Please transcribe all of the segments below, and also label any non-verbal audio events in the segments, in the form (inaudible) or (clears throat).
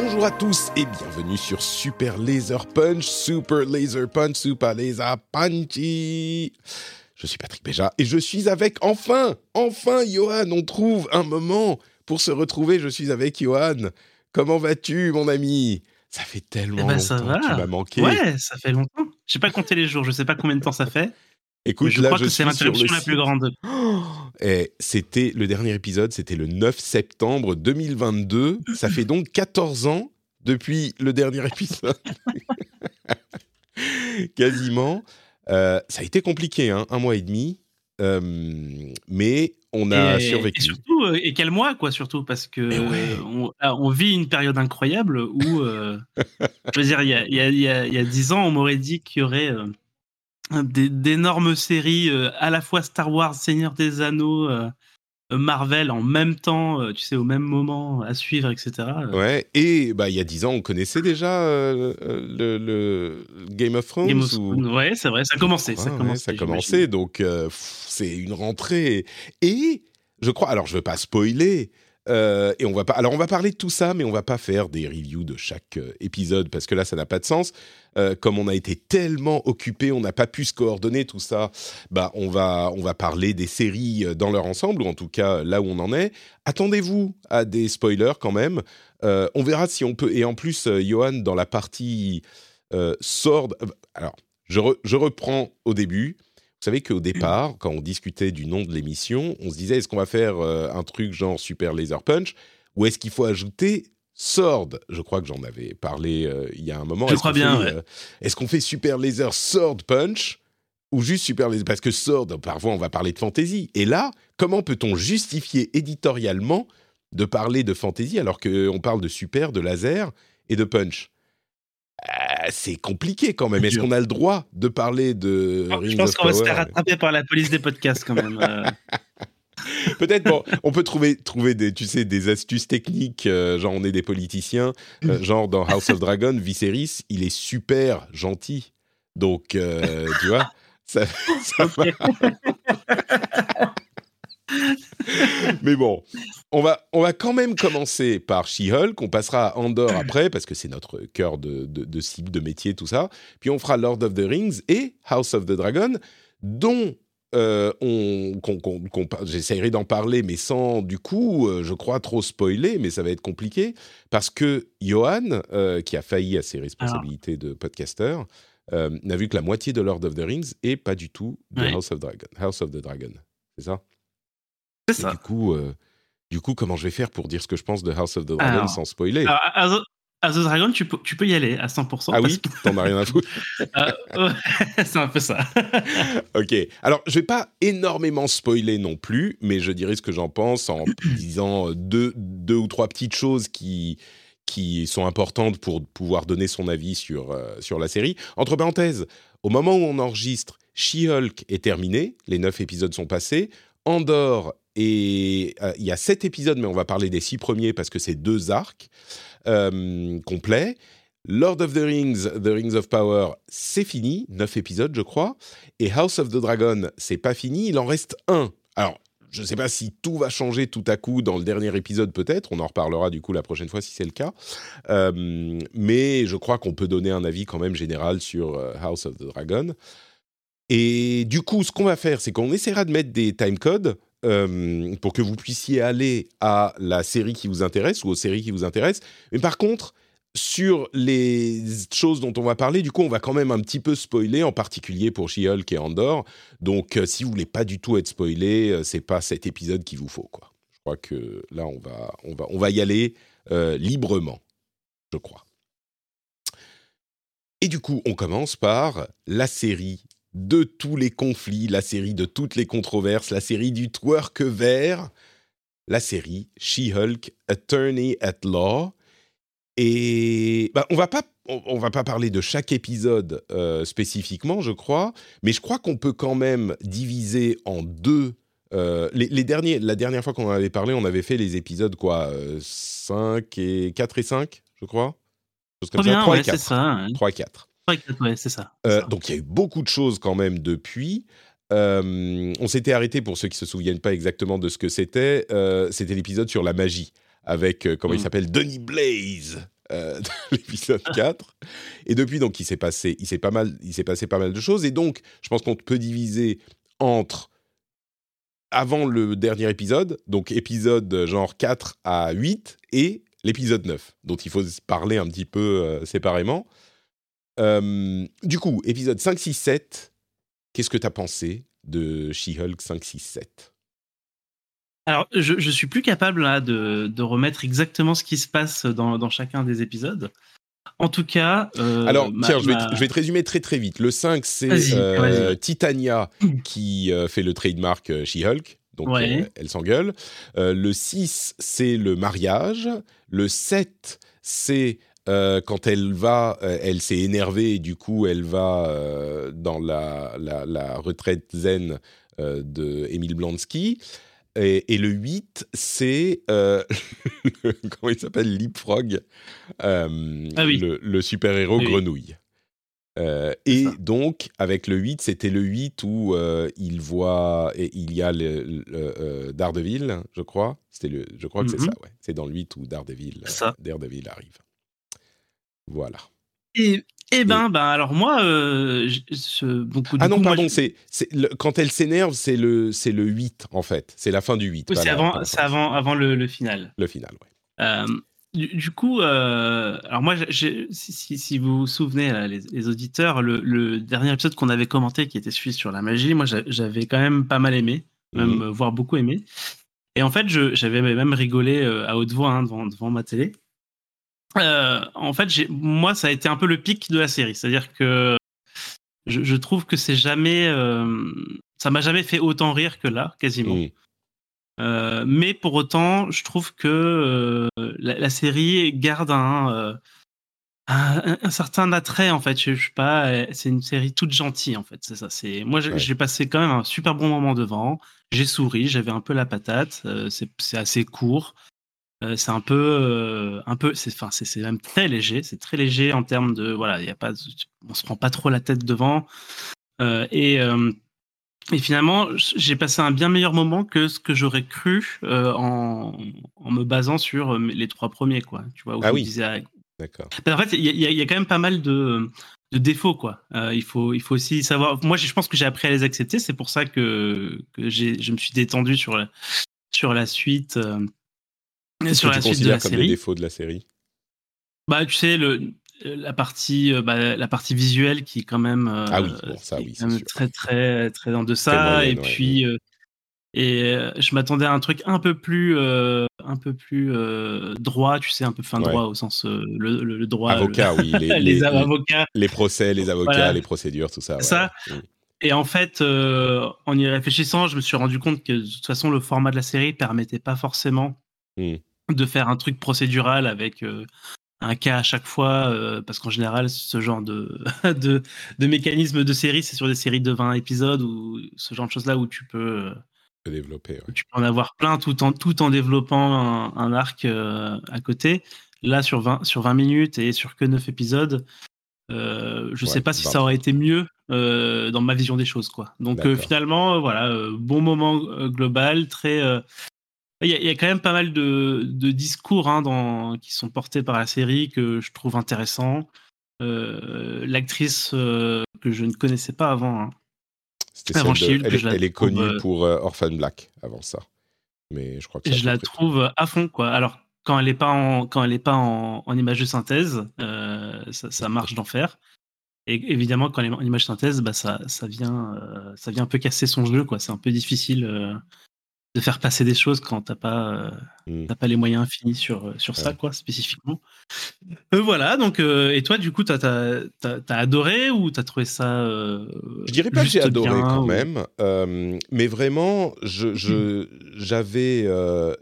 Bonjour à tous et bienvenue sur Super Laser Punch, Super Laser Punch, Super Laser Punchy. Je suis Patrick Béja et je suis avec enfin, enfin Johan, on trouve un moment pour se retrouver. Je suis avec Johan. Comment vas-tu mon ami? Ça fait tellement Eh ben, ça longtemps va. que tu m'as manqué. Ouais, ça fait longtemps. J'ai pas compté les jours, je sais pas combien de temps ça fait. Écoute, je là crois je que c'est l'interruption la plus grande. Oh, (gasps) et c'était le dernier épisode, c'était le 9 septembre 2022. Ça fait donc 14 ans depuis le dernier (laughs) épisode. Quasiment. Euh, ça a été compliqué, hein, un mois et demi. Euh, mais on a et, survécu. et surtout, euh, et quel mois, quoi, surtout, parce que ouais. on, ah, on vit une période incroyable où, euh, je veux dire, il y a, y, a, y, a, il y a 10 ans, on m'aurait dit qu'il y aurait d'énormes séries, euh, à la fois Star Wars, Seigneur des Anneaux, euh, Marvel en même temps, euh, tu sais, au même moment à suivre, etc. Euh, Ouais, et bah, il y a 10 ans, on connaissait déjà euh, le, le Game of Thrones Game of ou- ouais, c'est vrai, ça a commencé. ça a ouais, ça donc euh, c'est une rentrée. Et je crois, alors je veux pas spoiler, euh, et on va pas, alors on va parler de tout ça, mais on va pas faire des reviews de chaque euh, épisode parce que là ça n'a pas de sens. Euh, comme on a été tellement occupé, on n'a pas pu se coordonner tout ça. Bah on va on va parler des séries euh, dans leur ensemble ou en tout cas là où on en est. Attendez-vous à des spoilers quand même. Euh, on verra si on peut. Et en plus, Johan dans la partie euh, Alors je, je reprends au début. Vous savez qu'au départ, quand on discutait du nom de l'émission, on se disait est-ce qu'on va faire un truc genre Super Laser Punch ou est-ce qu'il faut ajouter Sword Je crois que j'en avais parlé euh, il y a un moment. Je Est-ce crois qu'on bien, fait, ouais. euh, est-ce qu'on fait Super Laser Sword Punch ou juste Super Laser? Parce que Sword, parfois, on va parler de fantasy. Et là, comment peut-on justifier éditorialement de parler de fantasy alors qu'on parle de super, de laser et de punch? Euh, c'est compliqué quand même. Est-ce qu'on a le droit de parler de Je Rings pense of qu'on va se faire rattraper par la police des podcasts quand même. (laughs) (laughs) Peut-être, bon, on peut trouver, trouver des, tu sais, des astuces techniques, euh, genre on est des politiciens, euh, genre dans House of (laughs) Dragon, Viserys, il est super gentil. Donc, euh, tu vois, ça, ça va. (laughs) Mais bon, on va, on va quand même commencer par She-Hulk, on passera à Andor (coughs) après, parce que c'est notre cœur de, de, de cible, de métier, tout ça. Puis on fera Lord of the Rings et House of the Dragon, dont euh, j'essaierai d'en parler, mais sans du coup, euh, je crois, trop spoiler, mais ça va être compliqué, parce que Johan, euh, qui a failli à ses responsabilités de podcasteur, euh, n'a vu que la moitié de Lord of the Rings et pas du tout de Ouais. House of Dragon. House of the Dragon, c'est ça? C'est ça. du coup, du coup, comment je vais faire pour dire ce que je pense de House of the Dragon Alors, sans spoiler? Alors, à, The- Dragon, tu peux, tu peux y aller à 100%. Ah oui, t'en as rien à foutre. euh, (laughs) ouais, (laughs) c'est un peu ça. (laughs) Ok. Alors, je vais pas énormément spoiler non plus, mais je dirais ce que j'en pense en (clears throat) disant deux, deux ou trois petites choses qui qui sont importantes pour pouvoir donner son avis sur euh, sur la série. Entre parenthèses, au moment où on enregistre, She-Hulk est terminé, les neuf épisodes sont passés. Andor et euh, il y a sept épisodes, mais on va parler des six premiers parce que c'est deux arcs euh, complets. Lord of the Rings, The Rings of Power, c'est fini, neuf épisodes, je crois. Et House of the Dragon, c'est pas fini, il en reste un. Alors, je ne sais pas si tout va changer tout à coup dans le dernier épisode, peut-être. On en reparlera du coup la prochaine fois si c'est le cas. Euh, mais je crois qu'on peut donner un avis quand même général sur euh, House of the Dragon. Et du coup, ce qu'on va faire, c'est qu'on essaiera de mettre des timecodes euh, pour que vous puissiez aller à la série qui vous intéresse ou aux séries qui vous intéressent. Mais par contre, sur les choses dont on va parler, du coup, on va quand même un petit peu spoiler, en particulier pour She-Hulk et Andor. Donc, euh, si vous voulez pas du tout être spoilé, euh, c'est pas cet épisode qu'il vous faut, quoi. Je crois que là, on va, on va, on va y aller librement, je crois. Et du coup, on commence par la série de tous les conflits, la série de toutes les controverses, la série du twerk vert, la série She-Hulk Attorney at Law. Et bah, on va pas on, va pas parler de chaque épisode euh, spécifiquement, je crois, mais je crois qu'on peut quand même diviser en deux. Euh, les, derniers, la dernière fois qu'on en avait parlé, on avait fait les épisodes quoi, 5 euh, et 4 et 5, je crois. comme ça. 3 et 4. Ça, 3 et 4. 3 et 4, ouais, c'est ça. Donc il y a eu beaucoup de choses quand même depuis. on s'était arrêté, pour ceux qui ne se souviennent pas exactement de ce que c'était, c'était l'épisode sur la magie, avec, comment il mm. s'appelle, Denis Blaze, euh, (laughs) l'épisode 4. Et depuis, donc, il s'est passé, il s'est pas mal, il s'est passé pas mal de choses. Et donc, je pense qu'on peut diviser entre avant le dernier épisode, donc épisode genre 4 à 8, et l'épisode 9, dont il faut parler un petit peu euh, séparément. Euh, du coup, épisode 5, 6, 7, qu'est-ce que tu as pensé de She-Hulk 5, 6, 7 alors, je, je suis plus capable là, de, remettre exactement ce qui se passe dans, chacun des épisodes. En tout cas. Euh, Alors, tiens, je, vais te, résumer très très vite. Le 5, c'est euh, Titania qui euh, fait le trademark She-Hulk. Donc, elle s'engueule. le 6, c'est le mariage. Le 7, c'est quand elle va, elle s'est énervée et du coup, elle va dans la, la, la, retraite zen de Emile Blonsky. Et, le 8, c'est. Euh, (laughs) comment il s'appelle? Leapfrog, euh, ah le, super-héros grenouille. Euh, et donc, avec le 8, c'était le 8 où il voit. Et il y a le, Daredevil, je crois. Le, je crois que c'est mhm. ça, ouais. C'est dans le 8 où Daredevil, Daredevil arrive. Voilà. Et, eh ben, ben, alors moi, euh, ah non, pardon, c'est, quand elle s'énerve, c'est le, c'est le 8 en fait, c'est la fin du 8. c'est avant, c'est avant, avant le, final. Le final, oui. Euh, du, coup, euh, alors moi, si, si, vous vous souvenez, les, auditeurs, le, dernier épisode qu'on avait commenté, qui était celui sur la magie, moi, j'avais quand même pas mal aimé, même mhm. voire beaucoup aimé. Et en fait, j'avais même rigolé à haute voix hein, devant, devant ma télé. Euh, en fait, moi, ça a été un peu le pic de la série. C'est-à-dire que je, trouve que c'est jamais. Euh, ça m'a jamais fait autant rire que là, quasiment. Euh, mais pour autant, je trouve que la, série garde un, un, certain attrait en fait. Je, sais pas, c'est une série toute gentille en fait. C'est ça. C'est moi, j'ai passé quand même un super bon moment devant. J'ai souri, j'avais un peu la patate. c'est assez court. Euh, c'est un peu, euh, un peu, c'est, enfin, c'est même très léger. C'est très léger en termes de, voilà, il y a pas, on se prend pas trop la tête devant. Euh, et, et finalement, j'ai passé un bien meilleur moment que ce que j'aurais cru en, en, me basant sur les trois premiers, quoi. Tu vois, où ah oui. Ah, D'accord. En fait, il y, y, a quand même pas mal de, de défauts, quoi. il faut, il faut aussi savoir. Moi, je pense que j'ai appris à les accepter. C'est pour ça que, que je me suis détendu sur la, sur la suite. Qu'est-ce que tu considères comme les défauts de la série? Bah, tu sais, le, la partie, euh, bah, la partie visuelle qui est quand même, euh, ah oui, ça, oui, c'est très très très en deçà. et puis, euh, et je m'attendais à un truc un peu plus, un peu plus droit, tu sais, un peu fin droit au sens le, le, droit. Avocat, oui, (laughs) les, les, avocats, les procès, les avocats, les procédures, tout ça. Ça. Et en fait, en y réfléchissant, je me suis rendu compte que de toute façon, le format de la série permettait pas forcément mmh de faire un truc procédural avec euh, un cas à chaque fois, euh, parce qu'en général, ce genre de, (laughs) de, de, mécanisme de série, c'est sur des séries de 20 épisodes ou ce genre de choses-là où tu peux. Euh, développer, Tu peux en avoir plein tout en, tout en développant un, arc à côté. Là, sur 20, sur 20 minutes et sur que 9 épisodes, je ne sais pas si ça aurait été mieux dans ma vision des choses. Quoi. Donc finalement, voilà, bon moment global, très, il y, a, quand même pas mal de, discours hein, dans, qui sont portés par la série que je trouve intéressants. Euh, l'actrice euh, que je ne connaissais pas avant. Hein. Avant elle, elle est connue euh, pour Orphan Black avant ça. Mais je crois que je la trouve à fond quoi. Alors quand elle n'est pas en quand elle est pas en, image de synthèse, ça, marche d'enfer. Et évidemment quand elle est en image de synthèse, bah ça, ça vient ça vient un peu casser son jeu quoi. C'est un peu difficile de faire passer des choses quand t'as pas, mmh. pas les moyens infinis sur, sur ça, quoi, spécifiquement. voilà, donc, et toi, du coup, t'as as, adoré ou t'as trouvé ça. je dirais pas que j'ai adoré quand même, mais vraiment, j'avais je, j'avais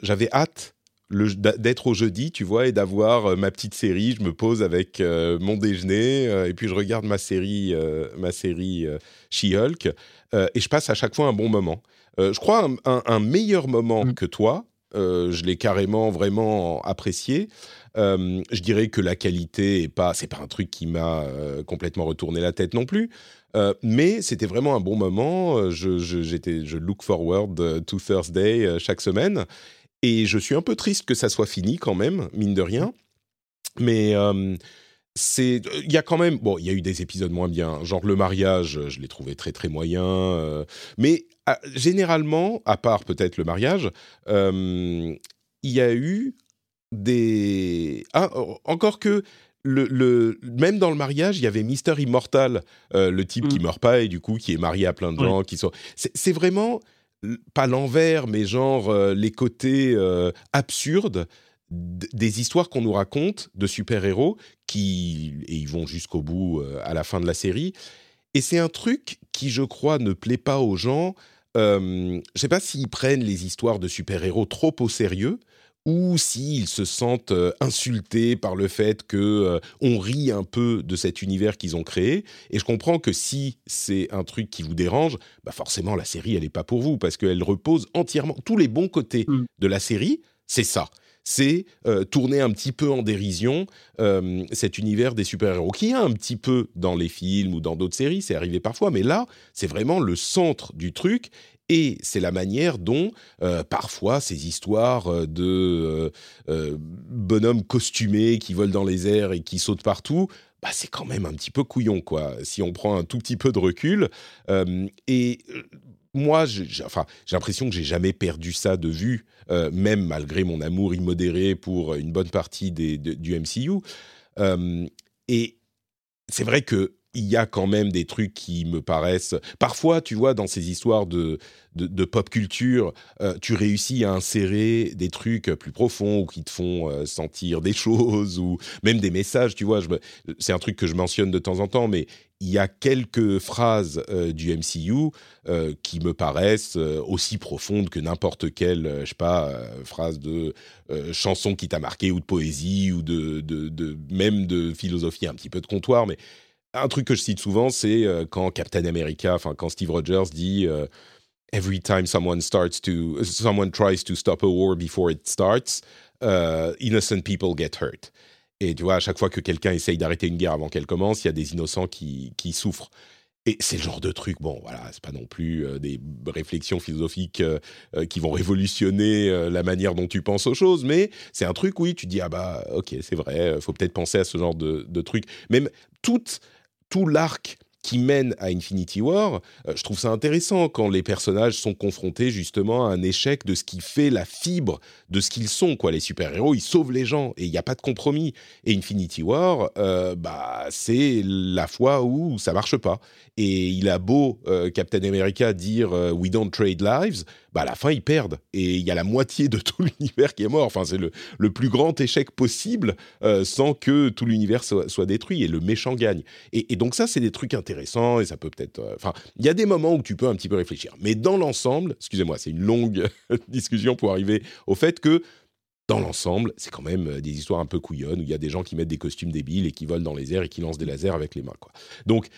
j'avais hâte d'être au jeudi, tu vois, et d'avoir euh, ma petite série. Je me pose avec euh, mon déjeuner euh, et puis je regarde ma série, ma série She-Hulk et je passe à chaque fois un bon moment. Je crois un, meilleur moment mm. que toi. je l'ai carrément vraiment apprécié. je dirais que la qualité est pas, c'est pas un truc qui m'a complètement retourné la tête non plus. mais c'était vraiment un bon moment. Je, je, je look forward to Thursday chaque semaine. Et je suis un peu triste que ça soit fini quand même, mine de rien. Mais c'est, il y a quand même, bon, il y a eu des épisodes moins bien, genre le mariage, je l'ai trouvé très très moyen. Euh, mais généralement, à part peut-être le mariage, il y a eu des, ah, encore que le, le, même dans le mariage, il y avait Mister Immortal, euh, le type qui mmh. meurt pas et du coup qui est marié à plein de gens, qui sont. C'est vraiment pas l'envers, mais genre euh, les côtés euh, absurdes des histoires qu'on nous raconte de super-héros qui et ils vont jusqu'au bout euh, à la fin de la série. Et c'est un truc qui, je crois, ne plaît pas aux gens. Je sais pas s'ils prennent les histoires de super-héros trop au sérieux ou s'ils se sentent euh, insultés par le fait que euh, on rit un peu de cet univers qu'ils ont créé. Et je comprends que si c'est un truc qui vous dérange, bah forcément la série elle est pas pour vous parce qu'elle repose entièrement tous les bons côtés mm. de la série, c'est ça. C'est euh, tourner un petit peu en dérision cet univers des super-héros qui a un petit peu dans les films ou dans d'autres séries, c'est arrivé parfois, mais là c'est vraiment le centre du truc et c'est la manière dont euh, parfois ces histoires euh, de euh, bonhommes costumés qui volent dans les airs et qui sautent partout, bah, c'est quand même un petit peu couillon, quoi, si on prend un tout petit peu de recul. et moi, j'ai l'impression que j'ai jamais perdu ça de vue, même malgré mon amour immodéré pour une bonne partie des, du MCU. et c'est vrai que il y a quand même des trucs qui me paraissent. Parfois, tu vois, dans ces histoires de, de, pop culture, euh, tu réussis à insérer des trucs plus profonds ou qui te font euh, sentir des (laughs) choses ou même des messages. Tu vois, c'est un truc que je mentionne de temps en temps, mais il y a quelques phrases euh, du MCU qui me paraissent aussi profondes que n'importe quelle, phrase de chanson qui t'a marqué ou de poésie ou de, même de philosophie, un petit peu de comptoir, mais un truc que je cite souvent, c'est euh, quand Captain America, enfin quand Steve Rogers dit euh, Every time someone starts to, someone tries to stop a war before it starts, uh, innocent people get hurt. Et tu vois, à chaque fois que quelqu'un essaye d'arrêter une guerre avant qu'elle commence, il y a des innocents qui, qui souffrent. Et c'est le genre de truc, bon, voilà, c'est pas non plus euh, des réflexions philosophiques qui vont révolutionner la manière dont tu penses aux choses, mais c'est un truc, oui, tu dis, ah bah, ok, c'est vrai, faut peut-être penser à ce genre de, de truc. Même toute tout l'arc qui mène à Infinity War, euh, je trouve ça intéressant quand les personnages sont confrontés justement à un échec de ce qui fait la fibre de ce qu'ils sont. Quoi. Les super-héros, ils sauvent les gens et il n'y a pas de compromis. Et Infinity War, euh, bah, c'est la fois où ça marche pas. Et il a beau, euh, Captain America, dire We don't trade lives bah à la fin ils perdent et il y a la moitié de tout (laughs) l'univers qui est mort. Enfin, c'est le, le, plus grand échec possible euh, sans que tout l'univers soit, détruit et le méchant gagne. Et, donc ça, c'est des trucs intéressants et ça peut peut-être. Euh, enfin, il y a des moments où tu peux un petit peu réfléchir, mais dans l'ensemble, excusez-moi, c'est une longue (laughs) discussion pour arriver au fait que dans l'ensemble, c'est quand même euh, des histoires un peu couillonnes où il y a des gens qui mettent des costumes débiles et qui volent dans les airs et qui lancent des lasers avec les mains. Quoi. Donc,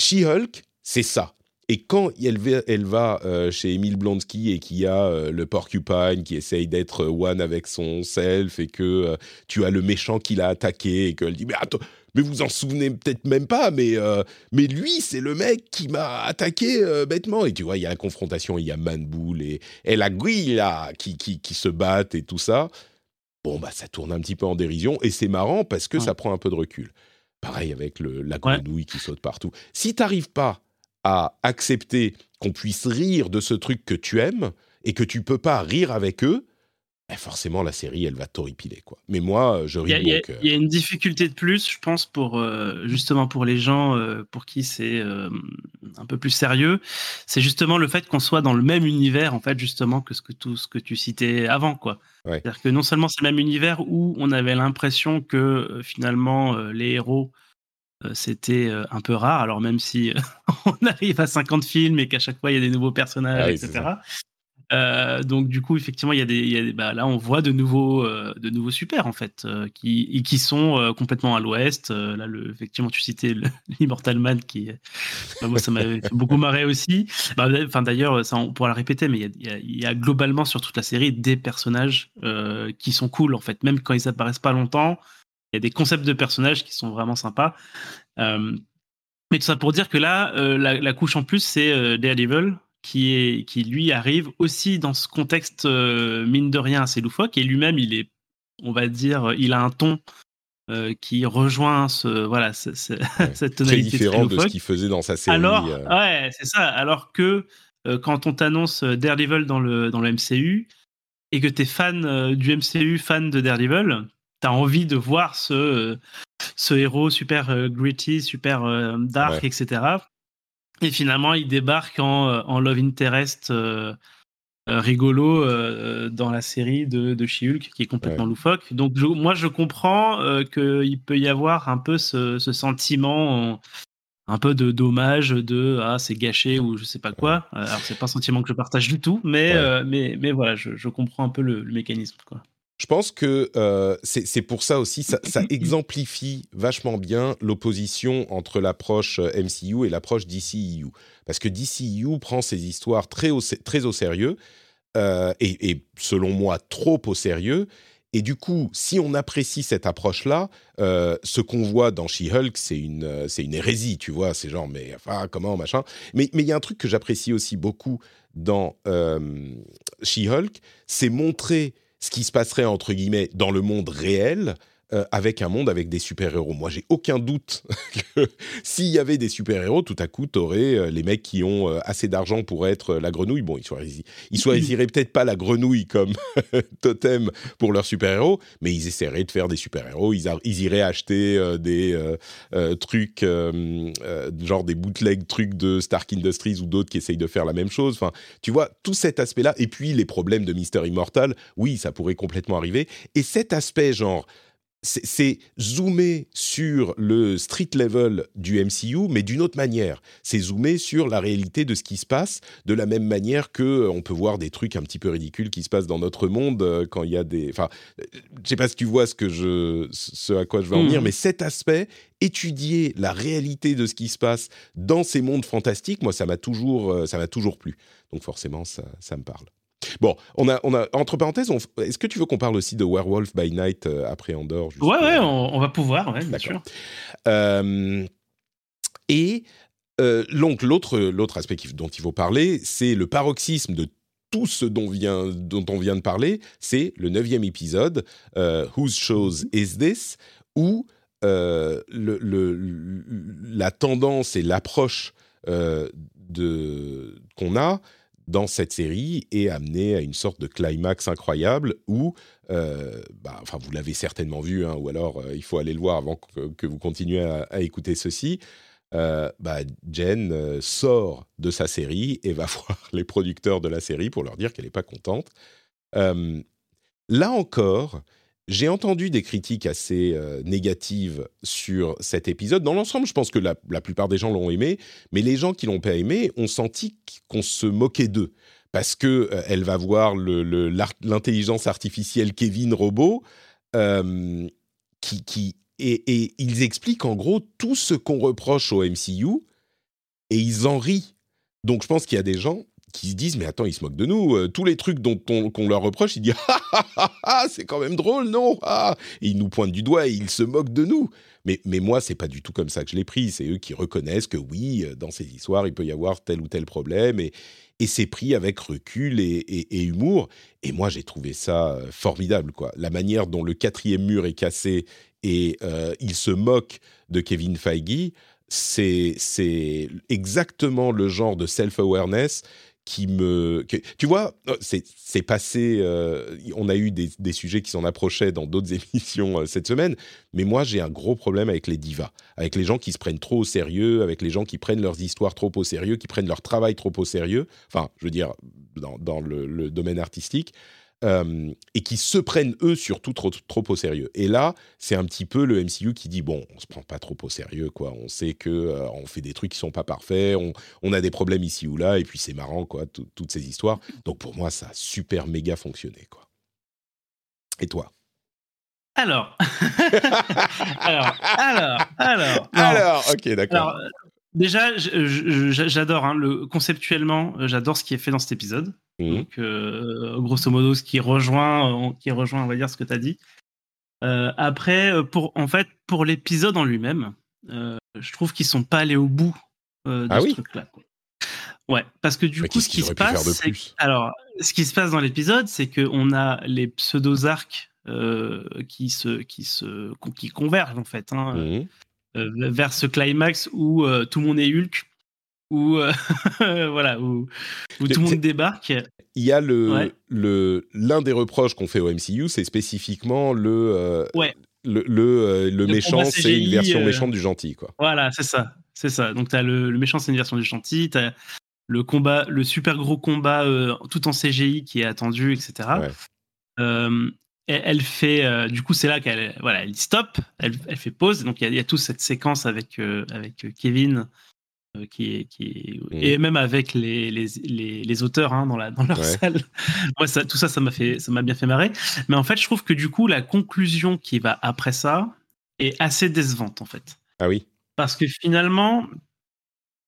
She-Hulk, c'est ça. Et quand elle va, elle va euh, chez Emile Blonsky et qu'il y a euh, le porcupine qui essaye d'être euh, one avec son self et que tu as le méchant qui l'a attaqué et qu'elle dit mais attends mais vous en souvenez peut-être même pas mais mais lui c'est le mec qui m'a attaqué bêtement. Et tu vois il y a la confrontation il y a Manboul et, et la Guilla qui, qui, qui se battent et tout ça. Bon bah ça tourne un petit peu en dérision et c'est marrant parce que ça prend un peu de recul. Pareil avec le, la grenouille qui saute partout. Si t'arrives pas à accepter qu'on puisse rire de ce truc que tu aimes et que tu peux pas rire avec eux, ben, forcément la série elle va t'horripiler quoi. Mais moi je ris Il y, a une difficulté de plus, je pense pour justement pour les gens pour qui c'est un peu plus sérieux, c'est justement le fait qu'on soit dans le même univers en fait justement que ce que tout ce que tu citais avant quoi. C'est-à-dire que non seulement c'est le même univers où on avait l'impression que finalement les héros c'était un peu rare. Alors même si (laughs) on arrive à 50 films et qu'à chaque fois il y a des nouveaux personnages, ah etc. Euh, donc du coup, effectivement, il y a des, il y a des bah, là, on voit de nouveaux, euh, de nouveaux super en fait, euh, qui, qui sont complètement à l'ouest. là, le, effectivement, tu citais (laughs) l'Immortal Man, qui, bah, moi, ça m'avait beaucoup marré aussi. Bah, d'ailleurs, ça, on pourra le répéter, mais il y, a, il y a, globalement sur toute la série des personnages qui sont cool en fait, même quand ils apparaissent pas longtemps. Il y a des concepts de personnages qui sont vraiment sympas. mais tout ça pour dire que là, la, la, couche en plus, c'est Daredevil, qui, est, qui lui arrive aussi dans ce contexte, euh, mine de rien, assez loufoque. Et lui-même, il est, on va dire, il a un ton euh, qui rejoint ce, voilà, (laughs) cette tonalité. Très différent de ce qu'il faisait dans sa série. Alors, euh. ouais, c'est ça. Alors que quand on t'annonce Daredevil dans le, dans le MCU et que tu es fan du MCU, fan de Daredevil, tu as envie de voir ce, ce héros super gritty, super dark, etc. Et finalement, il débarque en, euh, en Love Interest euh, euh, rigolo dans la série de, de She-Hulk, qui est complètement loufoque. Donc, moi, je comprends qu'il peut y avoir un peu ce, ce sentiment un peu de dommage de ah c'est gâché ou je sais pas quoi. Alors c'est pas un sentiment que je partage du tout mais mais mais voilà je, je comprends un peu le, le mécanisme quoi je pense que euh, c'est pour ça aussi, ça, (clears throat) exemplifie vachement bien l'opposition entre l'approche euh, MCU et l'approche DCEU. Parce que DCEU prend ses histoires très au, très au sérieux, euh, et, selon moi trop au sérieux. Et du coup, si on apprécie cette approche-là, ce qu'on voit dans She-Hulk, c'est une, c'est une hérésie, tu vois. C'est genre, mais enfin, comment, machin. Mais il y a un truc que j'apprécie aussi beaucoup dans She-Hulk, c'est montrer ce qui se passerait entre guillemets dans le monde réel euh, avec un monde avec des super-héros. Moi, j'ai aucun doute (laughs) que s'il y avait des super-héros, tout à coup, tu aurais euh, les mecs qui ont euh, assez d'argent pour être la grenouille. Bon, ils choisiraient, ils choisiraient peut-être pas la grenouille comme (laughs) totem pour leurs super-héros, mais ils essaieraient de faire des super-héros. Ils, ils, iraient acheter des trucs, genre des bootleg trucs de Stark Industries ou d'autres qui essayent de faire la même chose. Enfin, tu vois, tout cet aspect-là. Et puis, les problèmes de Mister Immortal, oui, ça pourrait complètement arriver. Et cet aspect, genre, c'est zoomer sur le street level du MCU, mais d'une autre manière. C'est zoomer sur la réalité de ce qui se passe, de la même manière que euh, on peut voir des trucs un petit peu ridicules qui se passent dans notre monde euh, quand il y a des. Enfin, euh, je sais pas si tu vois ce que je, ce à quoi je veux en venir, mmh. mais cet aspect, étudier la réalité de ce qui se passe dans ces mondes fantastiques, moi, ça m'a toujours, ça m'a toujours plu. Donc forcément, ça, ça me parle. Bon, on a, on a entre parenthèses, est-ce que tu veux qu'on parle aussi de Werewolf by Night euh, après Andorre Ouais, ouais, on, va pouvoir, ouais, bien sûr. Euh, et euh, donc l'autre, l'autre aspect dont il faut parler, c'est le paroxysme de tout ce dont, vient, dont on vient de parler, c'est le neuvième épisode, Whose Shows Is This, où le, le, la tendance et l'approche de, qu'on a dans cette série est amené à une sorte de climax incroyable où, euh, bah, enfin vous l'avez certainement vu, hein, ou alors euh, il faut aller le voir avant que, vous continuez à, écouter ceci. Euh, bah, Jen sort de sa série et va (laughs) voir les producteurs de la série pour leur dire qu'elle n'est pas contente. là encore, j'ai entendu des critiques assez euh, négatives sur cet épisode. Dans l'ensemble, je pense que la, plupart des gens l'ont aimé, mais les gens qui l'ont pas aimé ont senti qu'on se moquait d'eux parce que euh, elle va voir l'intelligence artificielle Kevin Robot euh, qui, et, ils expliquent en gros tout ce qu'on reproche au MCU et ils en rient. Donc je pense qu'il y a des gens qui se disent mais attends ils se moquent de nous euh, tous les trucs dont qu'on leur reproche ils disent (laughs) ah, ah, ah, ah c'est quand même drôle non? Ah et ils nous pointent du doigt et ils se moquent de nous. Mais mais moi c'est pas du tout comme ça que je l'ai pris. C'est eux qui reconnaissent que oui euh, dans ces histoires il peut y avoir tel ou tel problème et et c'est pris avec recul et, humour. Et moi j'ai trouvé ça euh, formidable quoi. La manière dont le quatrième mur est cassé et il se moque de Kevin Feige c'est exactement le genre de self-awareness qui me. tu vois, euh, c'est passé. Euh, on a eu des, sujets qui s'en approchaient dans d'autres (laughs) émissions euh, cette semaine, mais moi j'ai un gros problème avec les divas, avec les gens qui se prennent trop au sérieux, avec les gens qui prennent leurs histoires trop au sérieux, qui prennent leur travail trop au sérieux. Enfin, je veux dire, dans, le, domaine artistique. Euh, et qui se prennent eux surtout trop, trop au sérieux. Et là, c'est un petit peu le MCU qui dit bon, on se prend pas trop au sérieux, quoi. On sait que euh, on fait des trucs qui sont pas parfaits, on, on a des problèmes ici ou là, et puis c'est marrant, quoi, toutes ces histoires. Donc pour moi, ça a super méga fonctionné, quoi. Et toi? Alors. (laughs) alors, alors, alors. Alors, ok, d'accord. Déjà, j'adore, hein, le, conceptuellement, j'adore ce qui est fait dans cet épisode. Mmh. Donc, euh, grosso modo, ce qui rejoint, qui rejoint, on va dire, ce que tu as dit. Euh, après, pour, en fait, pour l'épisode en lui-même, euh, je trouve qu'ils sont pas allés au bout de ah ce truc-là. Ouais, parce que du coup, ce qui se passe, alors, ce qui se passe dans l'épisode, c'est qu'on a les pseudo-arcs qui se, qui se, qui convergent en fait, hein, mmh. Vers ce climax où tout le monde est Hulk où (laughs) voilà où, tout le monde débarque. Il y a le le l'un des reproches qu'on fait au MCU, c'est spécifiquement le euh, le le, euh, méchant, c'est une version euh, méchante du gentil quoi. Voilà, c'est ça, c'est ça. Donc tu le, le méchant, c'est une version du gentil. T'as le combat, le super gros combat tout en CGI qui est attendu, etc. elle fait, du coup, c'est là qu'elle, voilà, elle stop, elle, elle fait pause. Donc il y, y, a toute cette séquence avec avec Kevin euh, qui qui mmh. et même avec les, les, les, auteurs hein, dans, la, dans leur salle. (laughs) Moi, ça, tout ça, ça m'a fait, ça m'a bien fait marrer. Mais en fait, je trouve que du coup, la conclusion qui va après ça est assez décevante, en fait. Ah oui. Parce que finalement,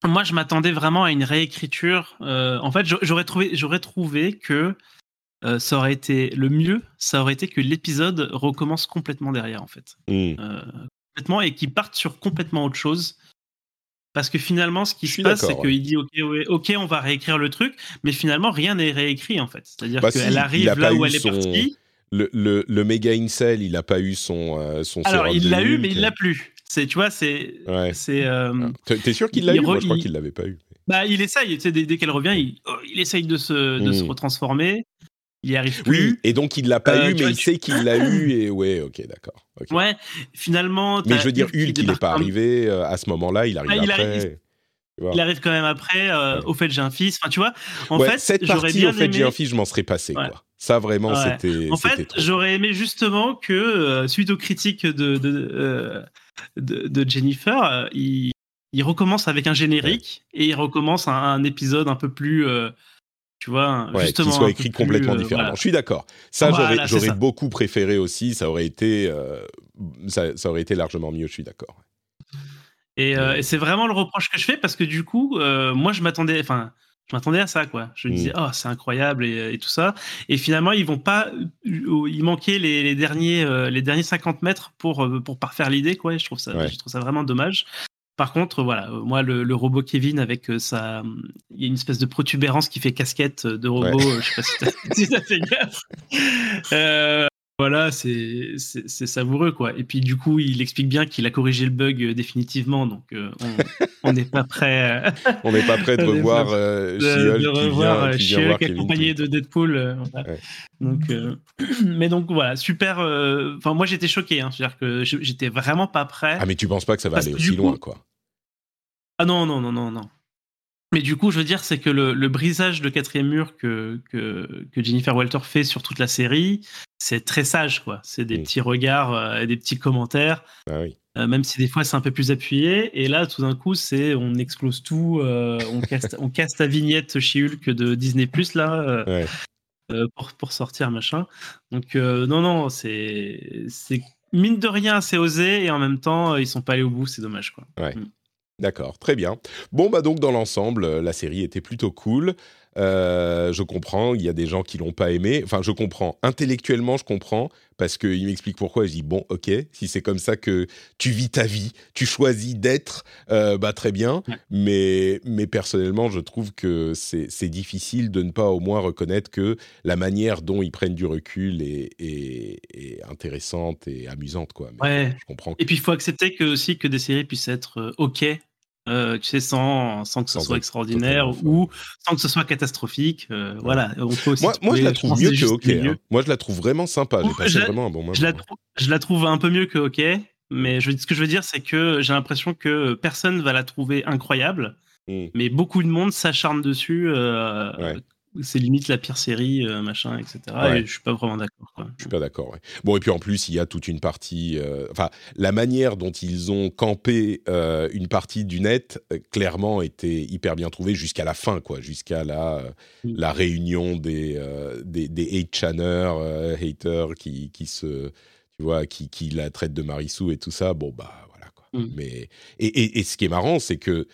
moi, je m'attendais vraiment à une réécriture. Euh, en fait, j'aurais trouvé, j'aurais trouvé que euh, ça aurait été le mieux, ça aurait été que l'épisode recommence complètement derrière, en fait. Mmh. complètement et qu'il parte sur complètement autre chose parce que finalement, ce qui se passe, c'est qu'il dit ok, ok, on va réécrire le truc, mais finalement, rien n'est réécrit en fait. C'est-à-dire bah qu'elle arrive là où elle est partie. Le, le, le méga incel, il n'a pas eu son, euh, son Alors, il l'a eu, mais il l'a plus. C'est, tu vois, c'est. Ouais. c'est euh, T'es sûr qu'il l'a eu? Moi, je crois qu'il l'avait pas eu. Bah, il essaye. Sais, dès, qu'elle revient, il, oh, il, essaye de se, de se hmm. retransformer il y arrive plus. Oui, et donc il l'a pas euh, eu, mais il sait qu'il l'a eu, (laughs) et ouais, ok, d'accord. Ouais, finalement. Mais je veux dire, Hulk, il n'est pas arrivé euh, à ce moment-là, il arrive après. Arrive, il arrive quand même après. Euh, au fait, j'ai un fils. Enfin, tu vois. En fait, cette partie, au fait, j'ai un fils, je m'en serais passé, quoi. Ça, vraiment, c'était. En fait, j'aurais aimé justement que, suite aux critiques de, de, de, Jennifer, il, il, recommence avec un générique et il recommence un, épisode un peu plus tu vois, justement. Qui soit écrit complètement euh, différemment. Je suis d'accord. Ça, j'aurais beaucoup préféré aussi. Ça aurait été, euh, ça, aurait été largement mieux. Je suis d'accord. Euh, et, c'est vraiment le reproche que je fais parce que du coup, moi, je m'attendais, enfin, je m'attendais à ça, quoi. Je me disais, mm. oh, c'est incroyable et, tout ça. Et finalement, ils vont pas, il manquait les, derniers, les derniers 50 mètres pour pour parfaire l'idée, quoi. je trouve ça, je trouve ça vraiment dommage. Par contre, voilà, euh, moi, le, robot Kevin avec euh, sa. Il y a une espèce de protubérance qui fait casquette de robot. Euh, je sais pas si t'as (laughs) fait gaffe. voilà, c'est savoureux, quoi. Et puis, du coup, il explique bien qu'il a corrigé le bug définitivement. Donc, on n'est pas prêt. on n'est pas prêt de revoir She-Hulk accompagné de Deadpool. Donc, (clears throat) mais donc, voilà, super. Enfin, moi, j'étais choqué. Hein. C'est-à-dire que j'étais vraiment pas prêt. Ah, mais tu penses pas que ça va aller aussi loin, quoi? Ah non, non, non, non, non. Mais du coup, je veux dire, c'est que le, brisage de quatrième mur que, que, Jennifer Walter fait sur toute la série, c'est très sage, quoi. C'est des mm. petits regards euh, et des petits commentaires. Ah oui. Euh, même si des fois c'est un peu plus appuyé. Et là, tout d'un coup, c'est on explose tout, euh, on, casse, on casse ta vignette chez Hulk de Disney Plus là. pour, pour, sortir machin. Donc non non c'est c'est mine de rien assez osé et en même temps ils sont pas allés au bout c'est dommage quoi. Ouais. Mm. D'accord, très bien. Bon, bah donc dans l'ensemble, euh, la série était plutôt cool. Euh, je comprends, il y a des gens qui l'ont pas aimé. Enfin, je comprends. Intellectuellement, je comprends parce qu'il m'explique pourquoi. Je dis bon, ok, si c'est comme ça que tu vis ta vie, tu choisis d'être, euh, bah très bien. Mais, mais personnellement, je trouve que c'est difficile de ne pas au moins reconnaître que la manière dont ils prennent du recul est, est, intéressante et amusante, quoi. ouais. Je comprends. Et puis il faut accepter que aussi que des séries puissent être ok euh, tu sais, sans, sans que ce Sans soit extraordinaire ou sans que ce soit catastrophique. euh, Voilà, on peut aussi Moi, moi, je la trouve mieux que OK. hein. Moi, je la trouve vraiment sympa. J'ai passé je la- vraiment un bon moment. Je la, trou- je la trouve un peu mieux que OK, mais je, ce que je veux dire, c'est que j'ai l'impression que personne va la trouver incroyable, Mm. mais beaucoup de monde s'acharne dessus. euh, Ouais. C'est limite la pire série, euh, machin, etc. Ouais. Et je suis pas vraiment d'accord. Je suis pas d'accord. ouais. Bon, et puis en plus, il y a toute une partie. euh, Enfin, la manière dont ils ont campé euh, une partie du net, clairement, était hyper bien trouvée jusqu'à la fin, quoi. Jusqu'à la, Mm. la réunion des, des, des hate channers, haters qui, qui se. Tu vois, qui, qui la traitent de Marissou et tout ça. Bon, bah, voilà, quoi. Mm. Mais, et, et, et ce qui est marrant, c'est que.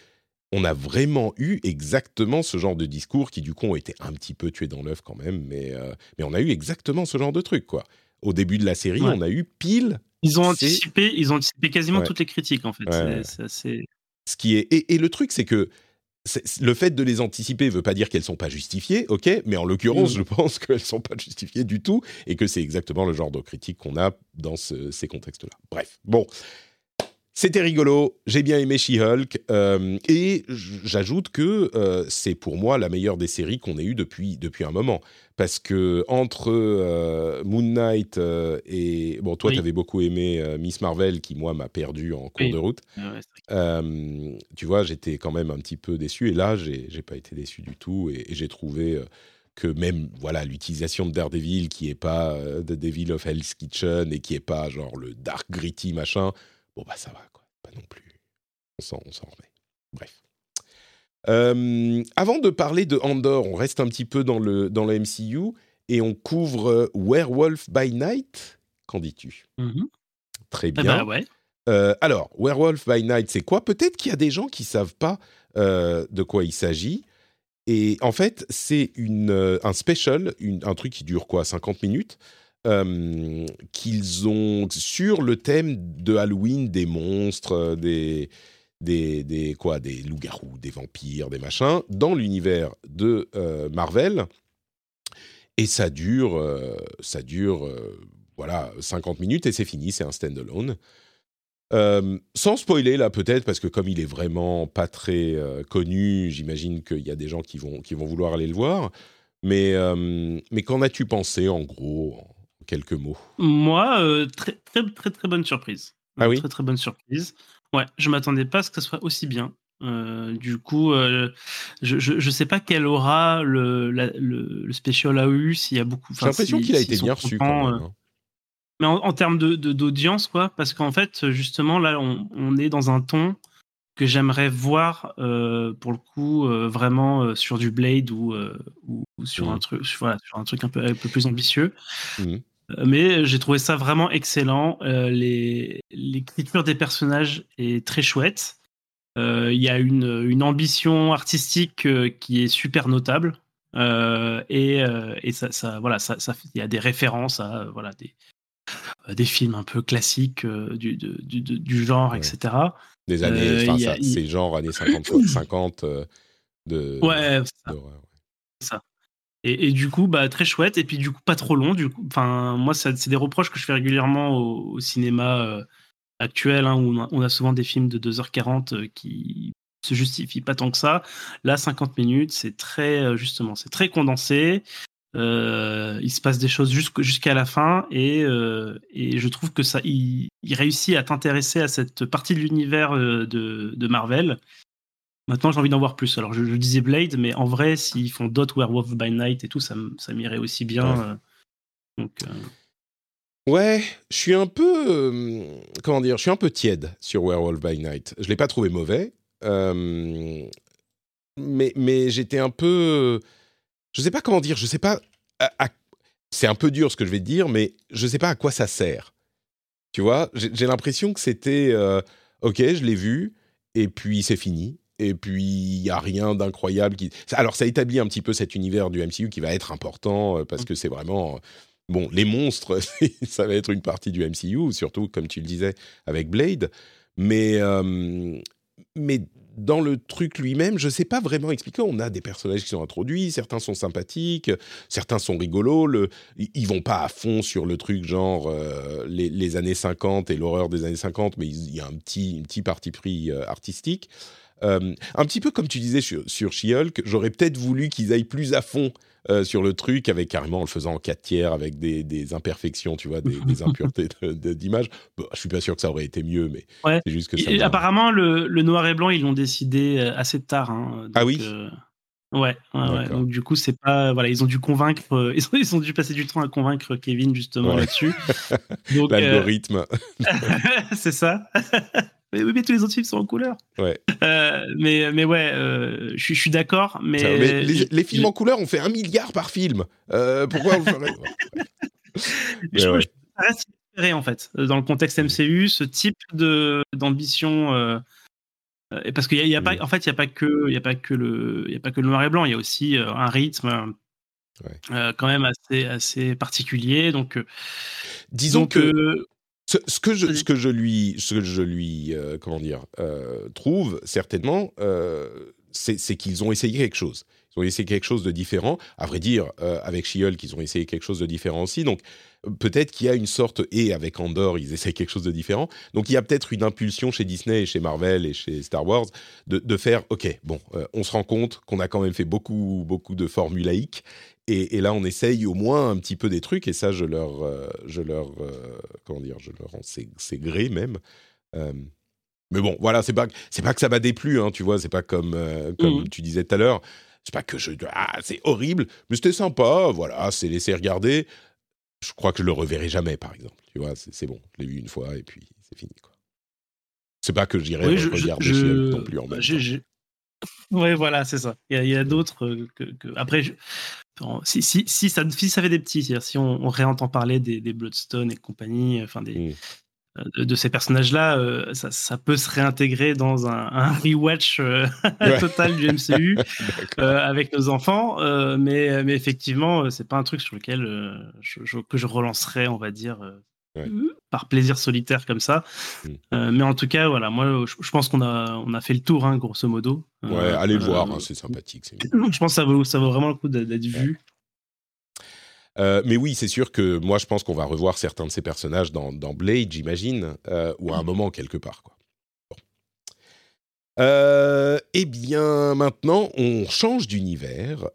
On a vraiment eu exactement ce genre de discours qui, du coup, ont été un petit peu tués dans l'œuf quand même, mais, euh, mais on a eu exactement ce genre de truc, quoi au début de la série, Ouais. on a eu pile Ils ont anticipé, ils ont anticipé quasiment Ouais. toutes les critiques en fait. Ouais, C'est- assez- ce qui est. Et, et le truc, c'est que le fait de les anticiper veut pas dire qu'elles sont pas justifiées, ok, mais en l'occurrence, Mm. je pense qu'elles sont pas justifiées du tout et que c'est exactement le genre de critique qu'on a dans ce- ces contextes-là. Bref, bon. C'était rigolo, j'ai bien aimé She-Hulk, euh, et j'ajoute que euh, c'est pour moi la meilleure des séries qu'on ait eues depuis, depuis un moment. Parce que entre euh, Moon Knight et. Bon, toi, Oui. tu avais beaucoup aimé Miss Marvel, qui, moi, m'a perdu en cours Oui. de route. Ouais, tu vois, j'étais quand même un petit peu déçu. Et là, j'ai pas été déçu du tout. Et, et j'ai trouvé que même voilà l'utilisation de Daredevil, qui est pas euh, The Devil of Hell's Kitchen et qui est pas genre le dark gritty machin, bon bah ça va quoi. Pas non plus. On s'en remet. Bref. Euh, avant de parler de Andor, on reste un petit peu dans le, dans le MCU et on couvre euh, Werewolf by Night. Qu'en dis-tu? Mhm. Très Eh bien. bah ouais. Euh, alors, Werewolf by Night, c'est quoi? Peut-être qu'il y a des gens qui savent pas euh, de quoi il s'agit. Et en fait, c'est une, un special, une- un truc qui dure quoi? 50 minutes euh, qu'ils ont sur le thème de Halloween, des monstres, euh, des, des, des, quoi, des loups-garous, des vampires, des machins, dans l'univers de euh, Marvel. Et ça dure, ça dure voilà, 50 minutes et c'est fini, c'est un stand-alone. Sans spoiler là peut-être parce que comme il est vraiment pas très connu, j'imagine qu'il y a des gens qui vont qui vont vouloir aller le voir. Mais mais qu'en as-tu pensé en gros quelques mots Moi, euh, très, très, très, très bonne surprise. Ah oui Très, très bonne surprise. Ouais, je m'attendais pas à ce que ça soit aussi bien. Euh, du coup, euh, je, je, je sais pas quel aura le, la- le, le special a eu, s'il y a beaucoup. J'ai l'impression si- qu'il a été bien reçu quand même. hein. Mais en, en termes de, de- d'audience, quoi, parce qu'en fait, justement, là, on, on est dans un ton que j'aimerais voir, euh, pour le coup, euh, vraiment euh, sur du Blade ou, ou, sur, Mhm. un truc, voilà, sur un truc un peu, un peu plus ambitieux. Mhm. Mais j'ai trouvé ça vraiment excellent. Euh, les- L'écriture des personnages est très chouette. Euh, Il y a une, une ambition artistique euh, qui est super notable. Et et ça, ça, voilà, ça, ça, il y a des références à voilà, des, des films un peu classiques du, du, du, du genre, Ouais. etc. Des années, y a- ça, il- c'est genre années 50, 50 (coughs) euh, de Ouais, c'est ça. d'horreur. Et, du coup, bah, très chouette. Et puis, du coup, pas trop long. Du moi, c'est des reproches que je fais régulièrement au, cinéma euh, actuel, hein, où on a, souvent des films de 2h40 euh, qui se justifient pas tant que ça. Là, 50 minutes, c'est très, euh, justement, c'est très condensé. Euh, il se passe des choses jusqu'- jusqu'à la fin et, je trouve que ça, il, réussit à t'intéresser à cette partie de l'univers de Marvel. Maintenant, j'ai envie d'en voir plus. Alors, je, je disais Blade, mais en vrai, s'ils font d'autres Werewolf by Night et tout, ça, m'irait aussi bien. Ouais. euh. donc, euh, Ouais, je suis un peu, euh, comment dire, je suis un peu tiède sur Werewolf by Night. Je l'ai pas trouvé mauvais, mais mais j'étais un peu, je sais pas comment dire, je sais pas. c'est un peu dur ce que je vais te dire, mais je sais pas à quoi ça sert. Tu vois, j'ai l'impression que c'était, ok, je l'ai vu, et puis c'est fini. Et puis, il n'y a rien d'incroyable qui... Alors, ça établit un petit peu cet univers du MCU qui va être important, euh, parce que c'est vraiment... Bon, les monstres, (laughs) ça va être une partie du MCU, surtout, comme tu le disais, avec Blade. Mais, euh, mais dans le truc lui-même, je ne sais pas vraiment expliquer. On a des personnages qui sont introduits, certains sont sympathiques, certains sont rigolos. Le, ils ils vont pas à fond sur le truc genre euh, les, les années 50 et l'horreur des années 50, mais il y a un petit, un petit parti pris euh, artistique. Un petit peu comme tu disais sur, sur She-Hulk, j'aurais peut-être voulu qu'ils aillent plus à fond euh, sur le truc, avec carrément en le faisant en 4 tiers, avec des, imperfections, tu vois, des, (laughs) impuretés d'image. Bon, je suis pas sûr que ça aurait été mieux, mais c'est juste que ça. apparemment, le, noir et blanc, ils l'ont décidé euh, assez tard. Hein, ah oui. Euh, ouais, ouais, donc du coup, c'est pas voilà, ils ont dû convaincre, (laughs) ils, ont, ils ont dû passer du temps à convaincre Kevin justement là-dessus. (laughs) L'algorithme. c'est ça. Mais oui, mais tous les autres films sont en couleur. Ouais. (laughs) Euh, mais, mais ouais, euh, je, suis d'accord. Mais, les, films en couleur, on fait un milliard par film. Euh, pourquoi on ferait (laughs) je, ouais. Ça reste en fait, dans le contexte MCU, ce type d'ambition. et parce qu'il y a, pas, mm. en fait, il n'y a pas que, il a pas que le, il a pas que le noir et blanc. Il y a aussi un rythme. quand même assez, assez particulier. Donc, disons que ce, que je, ce que je lui, ce que je lui euh, comment dire, euh, trouve certainement, euh, c'est qu'ils ont essayé quelque chose. Ils ont essayé quelque chose de différent. À vrai dire, avec She-Hulk, ils ont essayé quelque chose de différent aussi. Donc, peut-être qu'il y a une sorte, et avec Andor, ils essayent quelque chose de différent. Donc, il y a peut-être une impulsion chez Disney et chez Marvel et chez Star Wars de, de faire, OK, bon, on se rend compte qu'on a quand même fait beaucoup, beaucoup de formulaïques et, là, on essaye au moins un petit peu des trucs, et ça, je leur, euh, je leur, euh, comment dire, je leur c'est gré même. Euh, mais bon, voilà, c'est pas, c'est pas que ça m'a déplu, hein, tu vois, c'est pas comme, comme mmh. tu disais tout à l'heure. C'est pas que je, ah, c'est horrible, mais c'était sympa, voilà, c'est laissé regarder. Je crois que je le reverrai jamais, par exemple. Tu vois, c'est bon, je l'ai vu une fois et puis c'est fini, quoi. C'est pas que j'irai regarder non plus en même temps. Oui, voilà, c'est ça. Il y a, d'autres que, Après, si, si, si, ça, si ça fait des petits, si on, réentend parler des, Bloodstone et compagnie, enfin des, mmh. euh, de, ces personnages-là, euh, ça, peut se réintégrer dans un, rewatch euh, (laughs) total du MCU (laughs) avec nos enfants, mais, mais effectivement, c'est pas un truc sur lequel je, que je relancerai, on va dire, par plaisir solitaire comme ça. Mmh. mais en tout cas, voilà, moi, je, pense qu'on a, on a fait le tour, hein, grosso modo. Ouais, allez le voir, hein, c'est sympathique. (laughs) Je pense que ça vaut, ça vaut vraiment le coup d'être vu. Euh, mais oui, c'est sûr que moi, je pense qu'on va revoir certains de ces personnages dans, Blade, j'imagine, euh, ou à un moment quelque part. Quoi. Euh, eh bien, maintenant, on change d'univers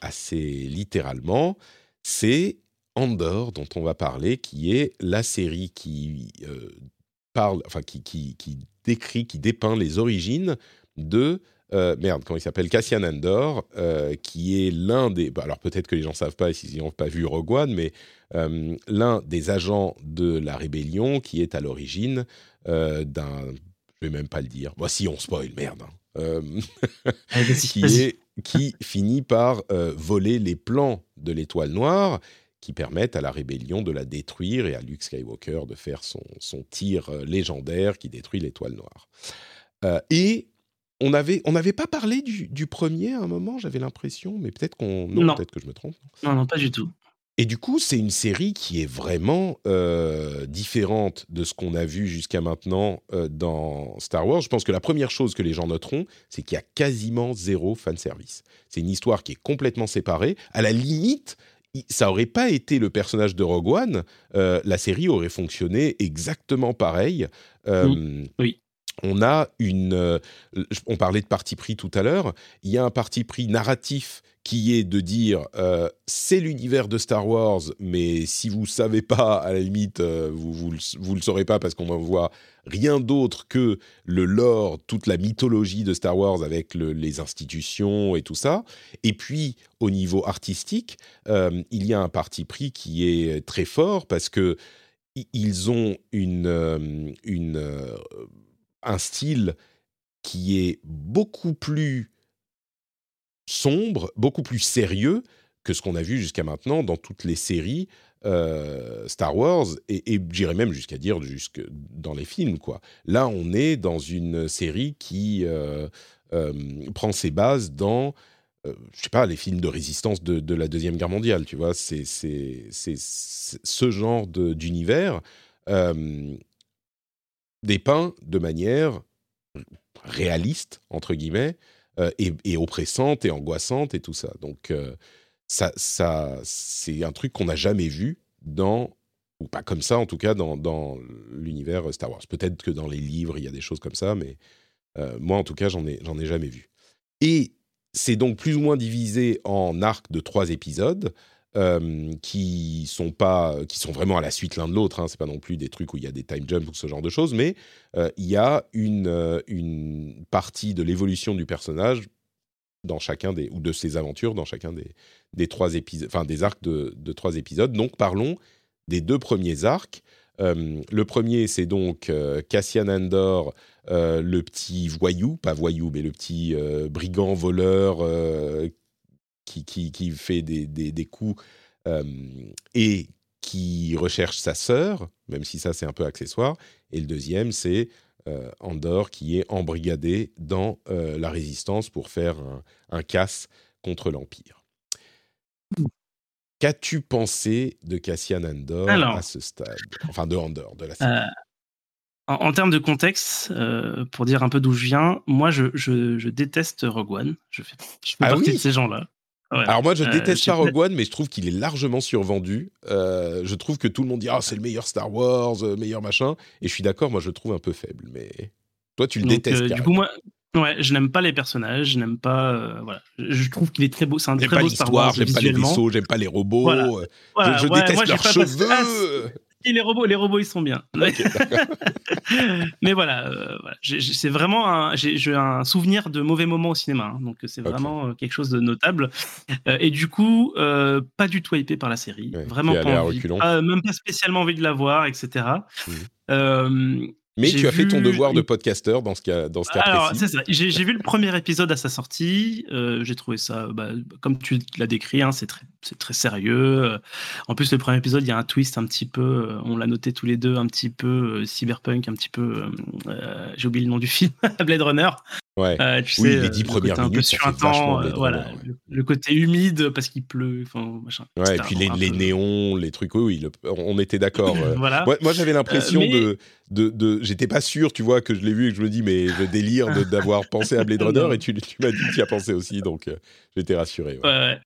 assez littéralement. C'est Andor dont on va parler, qui est la série qui parle, enfin qui, qui, qui, décrit, qui dépeint les origines de euh, merde, comment il s'appelle? Cassian Andor, euh, qui est l'un des. Bah, alors peut-être que les gens ne savent pas s'ils n'ont pas vu Rogue One, mais euh, l'un des agents de la rébellion qui est à l'origine d'un. Je vais même pas le dire. Bon, si on spoil, merde. Hein. (laughs) (laughs) qui, est, qui finit par voler les plans de l'étoile noire qui permettent à la rébellion de la détruire et à Luke Skywalker de faire son, son tir légendaire qui détruit l'étoile noire. et on avait, on n'avait pas parlé du, premier à un moment, j'avais l'impression, mais peut-être qu'on, non, peut-être que je me trompe. Non, non, pas du tout. Et du coup, c'est une série qui est vraiment euh, différente de ce qu'on a vu jusqu'à maintenant euh, dans Star Wars. Je pense que la première chose que les gens noteront, c'est qu'il y a quasiment zéro fanservice. C'est une histoire qui est complètement séparée. À la limite, ça aurait pas été le personnage de Rogue One, euh, la série aurait fonctionné exactement pareil. oui on a une. Euh, on parlait de parti pris tout à l'heure. Il y a un parti pris narratif qui est de dire euh, c'est l'univers de Star Wars, mais si vous ne savez pas, à la limite, euh, vous, vous, le saurez pas parce qu'on voit rien d'autre que le lore, toute la mythologie de Star Wars avec les institutions et tout ça. Et puis, au niveau artistique, il y a un parti pris qui est très fort parce que ils ont une, une un style qui est beaucoup plus sombre, beaucoup plus sérieux que ce qu'on a vu jusqu'à maintenant dans toutes les séries euh, Star Wars et, j'irais même jusqu'à dire jusque dans les films quoi. Là, on est dans une série qui euh, euh, prend ses bases dans je sais pas les films de résistance de, la deuxième guerre mondiale. Tu vois, c'est ce genre d'univers dépeint de manière réaliste, entre guillemets, euh, et, oppressante et angoissante et tout ça. Donc, euh, ça, c'est un truc qu'on n'a jamais vu dans, ou pas comme ça en tout cas, dans, dans l'univers Star Wars. Peut-être que dans les livres, il y a des choses comme ça, mais moi, en tout cas, j'en ai, j'en ai jamais vu. Et c'est donc plus ou moins divisé en arcs de trois épisodes. Qui sont pas, qui sont vraiment à la suite l'un de l'autre. Hein. C'est pas non plus des trucs où il y a des time jumps ou ce genre de choses, mais il y a une une partie de l'évolution du personnage dans chacun des ou de ses aventures dans chacun des des trois épisodes, enfin des arcs de, de trois épisodes. Donc parlons des deux premiers arcs. le premier, c'est donc Cassian Andor euh, le petit voyou, pas voyou, mais le petit euh, brigand voleur euh, qui, qui, fait des, des, coups et qui recherche sa sœur, même si ça c'est un peu accessoire. Et le deuxième, c'est Andor qui est embrigadé dans la résistance pour faire un, casse contre l'Empire. Qu'as-tu pensé de Cassian Andor à ce stade? Enfin, de Andor, de la série en, termes de contexte, euh, pour dire un peu d'où je viens, moi je, je, déteste Rogue One. Je fais, je fais ah partie de ces gens-là. Alors moi je euh, déteste pas Rogue One, mais je trouve qu'il est largement survendu. Euh, je trouve que tout le monde dit ah c'est le meilleur Star Wars, meilleur machin, et je suis d'accord. Moi je le trouve un peu faible, mais toi tu le détestes. du coup moi, ouais, je n'aime pas les personnages, je n'aime pas. voilà, je trouve qu'il est très beau. C'est un très beau Star Wars. J'aime pas les vaisseaux, j'aime pas les robots. Je, déteste leurs cheveux les robots, les robots, ils sont bien. (laughs) mais voilà, euh, c'est vraiment j'ai un souvenir de mauvais moments au cinéma, hein. donc c'est vraiment euh, quelque chose de notable. Euh, et du coup, pas du tout hypé par la série, vraiment pas, envie, même pas spécialement envie de la voir, etc. Mais tu as fait ton devoir de podcasteur dans ce cas, dans ce cas Alors, c'est ça. J'ai vu le premier épisode à sa sortie. Euh, j'ai trouvé ça, bah, comme tu l'as décrit, hein, c'est très, très sérieux. En plus, le premier épisode, il y a un twist un petit peu, euh, on l'a noté tous les deux, un petit peu euh, cyberpunk, un petit peu. J'ai oublié le nom du (laughs) film, Blade Runner. Ouais. Euh, tu oui, sais, les dix premières minutes, un peu sur un temps, voilà, le, côté humide parce qu'il pleut, enfin machin. Ouais, et puis les, les néons, les trucs, oui, on était d'accord. (laughs) voilà. Moi, j'avais l'impression de, de, de j'étais pas sûr, tu vois, que je l'ai vu et que je me dis, mais je délire d'avoir (laughs) pensé à Blade Runner et tu, tu m'as dit que tu y as pensé aussi, donc euh, j'étais rassuré. Ouais.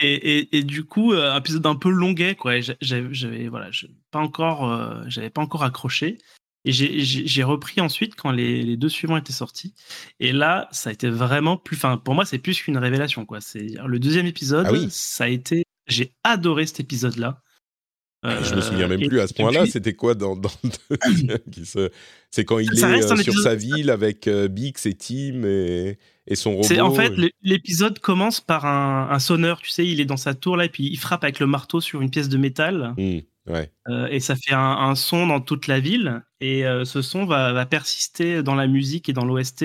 Et, et, et, du coup, un épisode un peu longuet, quoi. J'avais voilà, pas encore, euh, j'avais pas encore accroché. Et j'ai repris ensuite quand les, deux suivants étaient sortis. Et là, ça a été vraiment plus. Enfin, pour moi, c'est plus qu'une révélation. Quoi. C'est le deuxième épisode. Ah ça a été. J'ai adoré cet épisode-là. Euh, je me souviens même plus à ce point-là. C'était quoi dans, dans se... C'est quand il est euh, sur sa ville avec euh, Bix et Tim et, et son robot. En fait, l'épisode commence par un, sonneur. Tu sais, il est dans sa tour là et puis il frappe avec le marteau sur une pièce de métal. Mmh. Euh, et ça fait un, son dans toute la ville. Et euh, ce son va, persister dans la musique et dans l'OST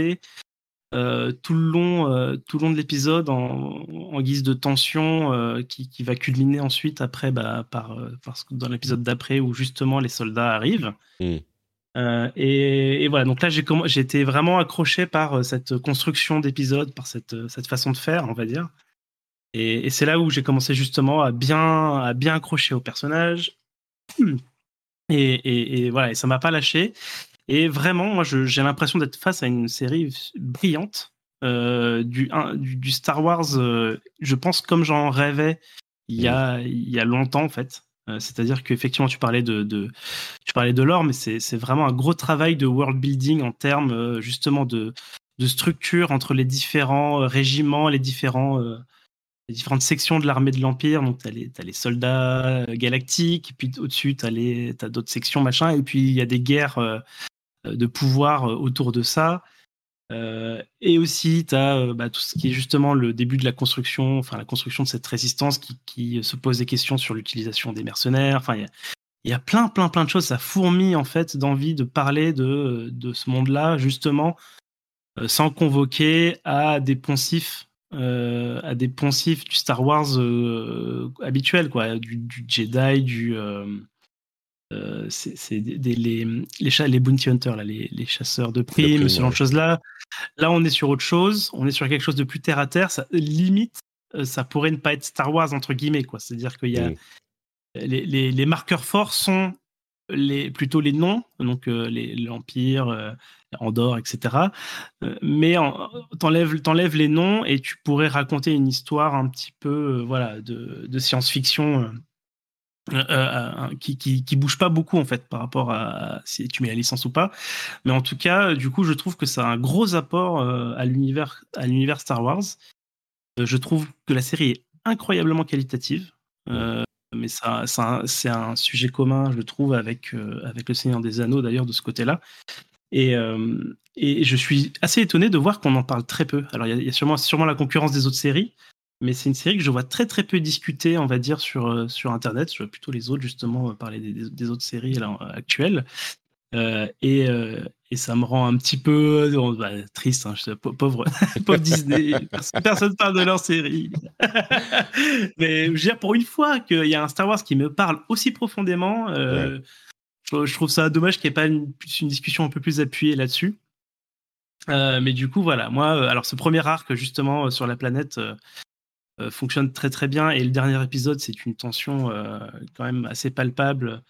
euh, tout, le long, tout le long de l'épisode en, guise de tension qui, va culminer ensuite après bah, par, dans l'épisode d'après où justement les soldats arrivent. Hmm. Et, voilà, donc là j'ai été vraiment accroché par cette construction d'épisode, par cette, cette façon de faire, on va dire. Et, et c'est là où j'ai commencé justement à bien, à bien accrocher au personnage, et, voilà, et ça m'a pas lâché. Et vraiment, moi, j'ai l'impression d'être face à une série brillante. Euh, du, du, Star Wars, euh, je pense comme j'en rêvais il y, a, il y a longtemps en fait. Euh, c'est-à-dire qu'effectivement, tu parlais de, de, tu parlais de l'or, mais c'est vraiment un gros travail de world building en termes justement de, de structure entre les différents régiments, les différents les différentes sections de l'armée de l'Empire. Donc, tu as, les soldats galactiques, et puis au-dessus, tu as, d'autres sections, machin. Et puis, il y a des guerres de pouvoir autour de ça. et aussi, tu as bah, tout ce qui est justement le début de la construction, enfin, la construction de cette résistance qui, se pose des questions sur l'utilisation des mercenaires. Enfin, il y a, plein, plein, plein de choses. Ça fourmille, en fait, d'envie de parler de, de ce monde-là, justement, sans convoquer à des poncifs euh, à des poncifs du Star Wars euh, habituel, quoi, du, Jedi, du. Euh, c'est les, les, les bounty hunters, là, les, les chasseurs de primes, ce genre de choses-là. Là, on est sur autre chose, on est sur quelque chose de plus terre à terre. Ça, limite, ça pourrait ne pas être Star Wars, entre guillemets. C'est-à-dire qu'il y a. Mm. Les, les, marqueurs forts sont les, plutôt les noms, donc l'Empire, Andorre, etc. Euh, mais t'enlèves, les noms et tu pourrais raconter une histoire un petit peu euh, voilà, de, science-fiction qui, qui, bouge pas beaucoup en fait par rapport à si tu mets la licence ou pas. Mais en tout cas, du coup, je trouve que ça a un gros apport à l'univers à l'univers Star Wars. je trouve que la série est incroyablement qualitative. mais ça, ça c'est un sujet commun, je trouve, avec, avec le Seigneur des Anneaux d'ailleurs de ce côté-là. Et, et je suis assez étonné de voir qu'on en parle très peu. Alors il y, a sûrement, sûrement la concurrence des autres séries, mais c'est une série que je vois très très peu discutée, on va dire, sur, euh, sur Internet. Je vois plutôt les autres, justement, euh, parler des, autres séries là, actuelles. Euh, et, et, ça me rend un petit peu bah, triste, hein, pauvre, (laughs) pauvre Disney. Personne parle de leur série. (laughs) Mais je veux dire, pour une fois qu'il y a un Star Wars qui me parle aussi profondément, je, trouve ça dommage qu'il n'y ait pas une, une, discussion un peu plus appuyée là-dessus. mais du coup, voilà, moi, alors ce premier arc, justement, sur la planète, euh, fonctionne très très bien. Et le dernier épisode, c'est une tension euh, quand même assez palpable.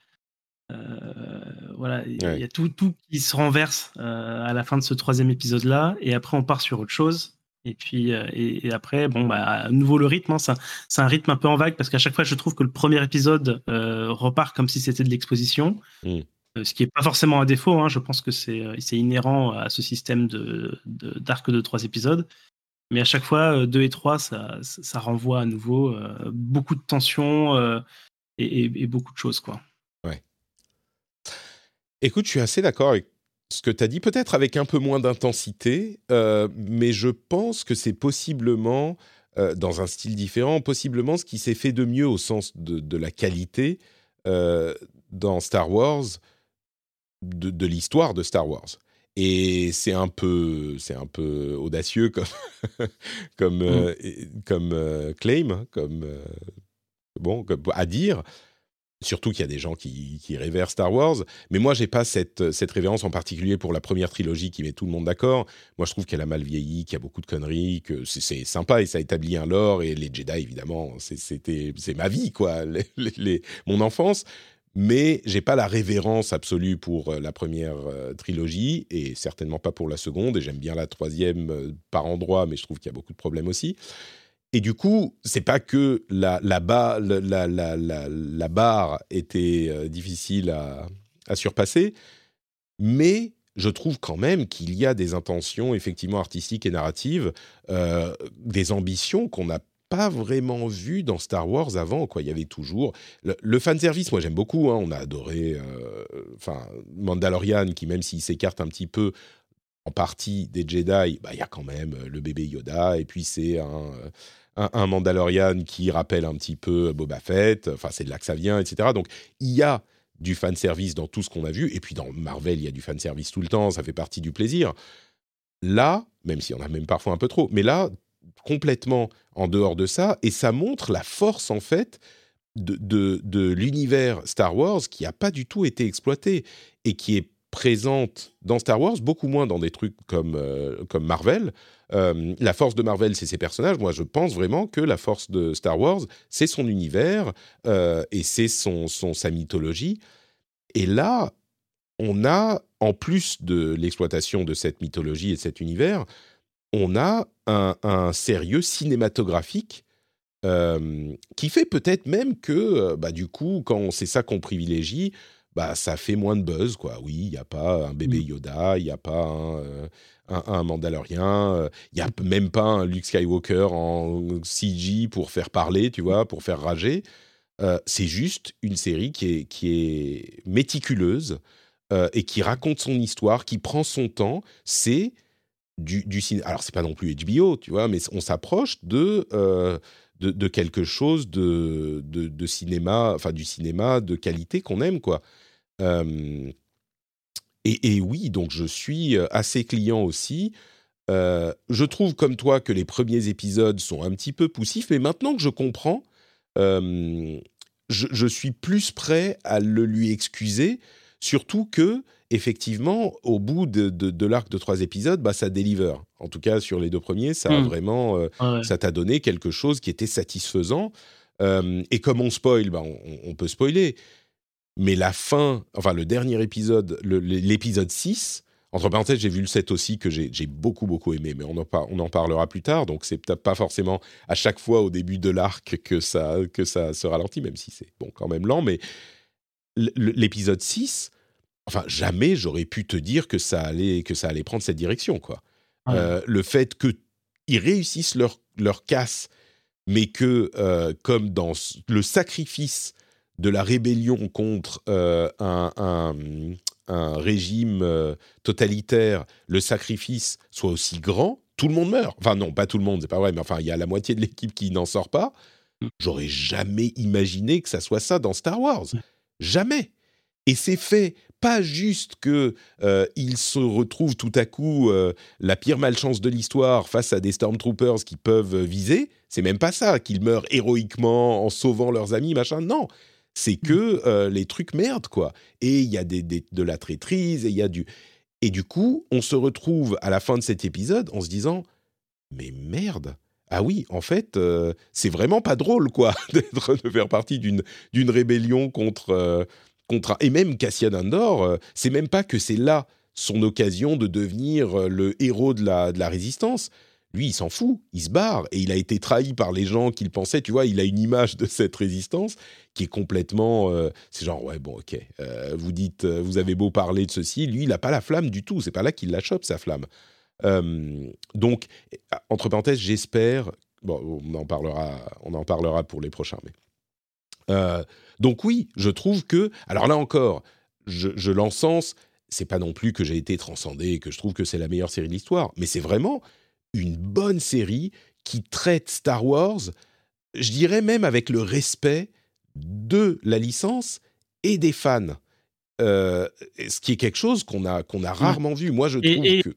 Euh, voilà, il y a tout, tout qui se renverse à la fin de ce troisième épisode-là, et après on part sur autre chose. Et puis et, après, bon, bah, à nouveau le rythme, hein, c'est un rythme un peu en vague parce qu'à chaque fois, je trouve que le premier épisode repart comme si c'était de l'exposition. Mmh. ce qui n'est pas forcément un défaut, hein. je pense que c'est inhérent à ce système d'arc de, de, trois épisodes. Mais à chaque fois, 2 euh, et 3, ça, ça, renvoie à nouveau euh, beaucoup de tensions euh, et, beaucoup de choses. Quoi. Ouais. Écoute, je suis assez d'accord avec ce que tu as dit, peut-être avec un peu moins d'intensité, mais je pense que c'est possiblement, dans un style différent, possiblement ce qui s'est fait de mieux au sens de, la qualité dans Star Wars, de l'histoire de Star Wars. Et c'est un peu, c'est un peu audacieux comme, (laughs) comme, mmh. euh, comme euh, claim, hein, comme euh, bon, à dire. Surtout qu'il y a des gens qui, qui révèrent Star Wars. Mais moi, j'ai pas cette, cette révérence en particulier pour la première trilogie qui met tout le monde d'accord. Moi, je trouve qu'elle a mal vieilli, qu'il y a beaucoup de conneries, que c'est sympa et ça établit un lore. Et les Jedi, évidemment, c'était c'est ma vie, quoi, (laughs) les, mon enfance mais j'ai pas la révérence absolue pour euh, la première euh, trilogie et certainement pas pour la seconde. Et j'aime bien la troisième euh, par endroit, mais je trouve qu'il y a beaucoup de problèmes aussi. Et du coup, c'est pas que la, barre était difficile à, surpasser, mais je trouve quand même qu'il y a des intentions effectivement artistiques et narratives, des ambitions qu'on n'a pas vraiment vu dans Star Wars avant. Quoi. Il y avait toujours le, fan fanservice. Moi, j'aime beaucoup. Hein. On a adoré, euh, enfin, Mandalorian, qui même s'il s'écarte un petit peu en partie des Jedi, bah, il y a quand même euh, le bébé Yoda. Et puis c'est un, un, un, Mandalorian qui rappelle un petit peu Boba Fett. Enfin, c'est de là que ça vient, etc. Donc, il y a du fanservice dans tout ce qu'on a vu. Et puis dans Marvel, il y a du fanservice tout le temps. Ça fait partie du plaisir. Là, même si on a même parfois un peu trop, mais là, complètement en dehors de ça, et ça montre la force en fait de, de, l'univers Star Wars qui n'a pas du tout été exploité et qui est présente dans Star Wars, beaucoup moins dans des trucs comme, euh, comme Marvel. Euh, la force de Marvel, c'est ses personnages. Moi, je pense vraiment que la force de Star Wars, c'est son univers euh, et c'est son, son, sa mythologie. Et là, on a, en plus de l'exploitation de cette mythologie et de cet univers, on a un, sérieux cinématographique euh, qui fait peut-être même que, euh, bah, du coup, quand c'est ça qu'on privilégie, bah, ça fait moins de buzz, quoi. Oui, il n'y a pas un bébé mm. Yoda, il n'y a pas un, euh, un, Mandalorien, il n'y a même pas un Luke Skywalker en CG pour faire parler, tu vois, pour faire rager. c'est juste une série qui est, qui est méticuleuse et qui raconte son histoire, qui prend son temps. C'est du, du cinéma. Alors, c'est pas non plus HBO, tu vois, mais on s'approche de, euh, de, quelque chose de, de, cinéma, enfin, du cinéma de qualité qu'on aime, quoi. Euh, et, oui, donc je suis euh, assez client aussi. je trouve comme toi que les premiers épisodes sont un petit peu poussifs, mais maintenant que je comprends, je, je, suis plus prêt à le lui excuser, surtout que effectivement, au bout de, l'arc de trois épisodes, bah, ça délivre. En tout cas, sur les deux premiers, ça a hmm. vraiment, euh, ça t'a donné quelque chose qui était satisfaisant. Euh, et comme on spoil, bah, on, peut spoiler. Mais la fin, enfin le dernier épisode, l'épisode 6, entre parenthèses, j'ai vu le 7 aussi que j'ai beaucoup beaucoup aimé, mais on en, on en parlera plus tard. Donc c'est peut-être pas forcément à chaque fois au début de l'arc que ça que ça se ralentit, même si c'est bon quand même lent. Mais l'épisode 6, enfin jamais j'aurais pu te dire que ça allait que ça allait prendre cette direction quoi. Euh, le fait qu'ils réussissent leur leur casse, mais que euh, comme dans le sacrifice de la rébellion contre euh, un, un, régime totalitaire, le sacrifice soit aussi grand, tout le monde meurt. Enfin non, pas tout le monde, c'est pas vrai, mais enfin il y a la moitié de l'équipe qui n'en sort pas. Mm. J'aurais jamais imaginé que ça soit ça dans Star Wars. Jamais. Et c'est fait pas juste que euh, se retrouvent tout à coup euh, la pire malchance de l'histoire face à des stormtroopers qui peuvent viser. C'est même pas ça qu'ils meurent héroïquement en sauvant leurs amis, machin. Non, c'est que mm. euh, les trucs merdent quoi. Et il y a des, de la traîtrise et il y a du et du coup on se retrouve à la fin de cet épisode en se disant mais merde. Ah oui, en fait, euh, c'est vraiment pas drôle, quoi, (laughs) d'être de faire partie d'une d'une rébellion contre et même Cassian Andor, euh, c'est même pas que c'est là son occasion de devenir euh, le héros de la, résistance. Lui, il s'en fout, il se barre et il a été trahi par les gens qu'il pensait. Tu vois, il a une image de cette résistance qui est complètement. Euh, c'est genre, ouais, bon, ok. vous dites, vous avez beau parler de ceci, lui, il n'a pas la flamme du tout. C'est pas là qu'il la chope, sa flamme. donc, entre parenthèses, j'espère. Bon, on en parlera, on en parlera pour les prochains, mais euh, donc oui, je trouve que, alors là encore, je, je l'encense, c'est pas non plus que j'ai été transcendé, que je trouve que c'est la meilleure série de l'histoire, mais c'est vraiment une bonne série qui traite Star Wars, je dirais même avec le respect de la licence et des fans. Euh, ce qui est quelque chose qu'on a, qu'on a rarement vu. Moi, je trouve que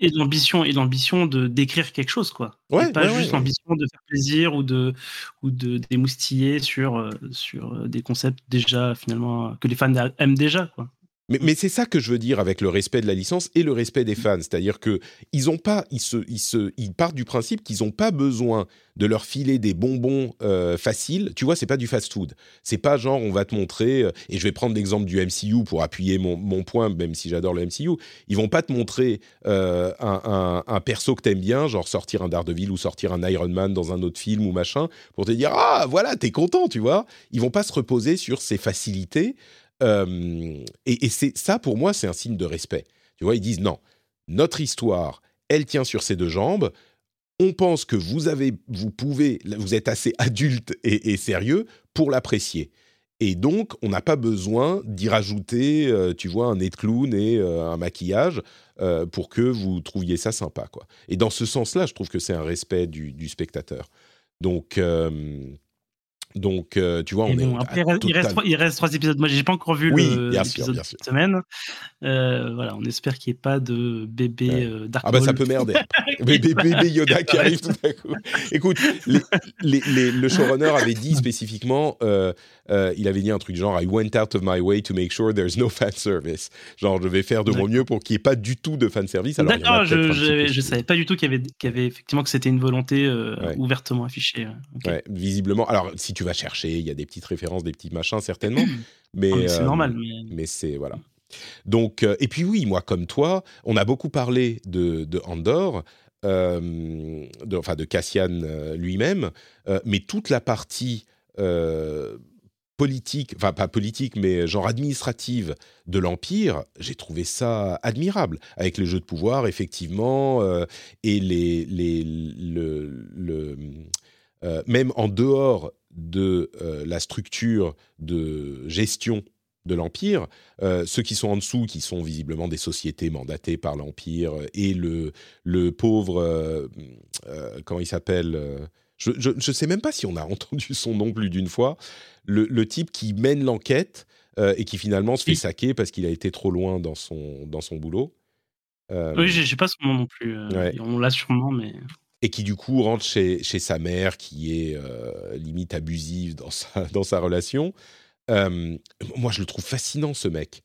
et l'ambition et l'ambition de d'écrire quelque chose quoi. Pas juste l'ambition de faire plaisir ou de ou de démoustiller sur euh, sur euh, des concepts déjà finalement que les fans aiment déjà quoi mais, c'est ça que je veux dire avec le respect de la licence et le respect des fans, c'est-à-dire que ils ont pas, ils se, ils se, ils partent du principe qu'ils n'ont pas besoin de leur filer des bonbons euh, faciles. Tu vois, c'est pas du fast-food. C'est pas genre on va te montrer. Euh, et je vais prendre l'exemple du MCU pour appuyer mon, mon point, même si j'adore le MCU. Ils vont pas te montrer euh, un, un, perso que t'aimes bien, genre sortir un Daredevil ou sortir un Iron Man dans un autre film ou machin, pour te dire ah voilà t'es content, tu vois. Ils vont pas se reposer sur ces facilités. Euh, et, c'est ça, pour moi, c'est un signe de respect. Tu vois, ils disent non, notre histoire, elle tient sur ses deux jambes. On pense que vous avez, vous pouvez, vous êtes assez adulte et, sérieux pour l'apprécier. Et donc, on n'a pas besoin d'y rajouter, euh, tu vois, un nez de clown et euh, un maquillage pour que vous trouviez ça sympa, quoi. Et dans ce sens-là, je trouve que c'est un respect du, du spectateur. Donc, donc, euh, tu vois, on est. il, reste, il, reste, trois épisodes. Moi, j'ai pas encore vu l'épisode de cette semaine. Euh, voilà, on espère qu'il n'y ait pas de bébé euh, Dark Ah, bah, ça peut merder. (laughs) bébé, bébé, Yoda qui arrive tout à coup. Écoute, le showrunner avait dit spécifiquement il avait dit un truc genre I went out of my way to make sure there's no fan service. Genre, je vais faire de mon mieux pour qu'il n'y ait pas du tout de fan service. D'accord, je ne savais pas du tout qu'il y, avait, y avait effectivement que c'était une volonté ouvertement affichée. Ouais, visiblement. Alors, si tu tu vas chercher, il y a des petites références, des petits machins certainement, (clears throat) mais c'est normal. Mais, c'est voilà. Donc euh, et puis oui, moi comme toi, on a beaucoup parlé de, de Andor. Euh, de, enfin de Cassian euh, lui-même, mais toute la partie politique, enfin pas politique, mais genre administrative de l'Empire, j'ai trouvé ça admirable, avec les jeux de pouvoir, effectivement, et les, les, le, le même en dehors de euh, la structure de gestion de l'Empire, euh, ceux qui sont en dessous, qui sont visiblement des sociétés mandatées par l'Empire, et le, le pauvre, euh, comment il s'appelle Je ne sais même pas si on a (laughs) entendu son nom plus d'une fois, le, type qui mène l'enquête et qui finalement se fait saquer parce qu'il a été trop loin dans son, dans son boulot. oui, je n'ai pas son nom non plus. On l'a sûrement, mais et qui du coup rentre chez, chez sa mère qui est euh, limite abusive dans sa, (laughs) dans sa relation. Euh, moi, je le trouve fascinant, ce mec.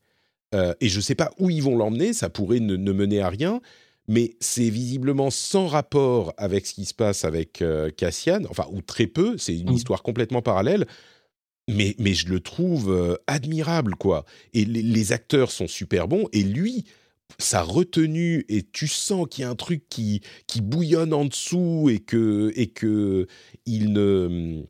Euh, et je ne sais pas où ils vont l'emmener, ça pourrait ne, mener à rien, mais c'est visiblement sans rapport avec ce qui se passe avec Cassian, enfin, ou très peu, c'est une mmh. histoire complètement parallèle. Mais, mais je le trouve admirable, quoi. Et les, les, acteurs sont super bons, et lui, sa retenue et tu sens qu'il y a un truc qui, qui bouillonne en dessous et que, et que il ne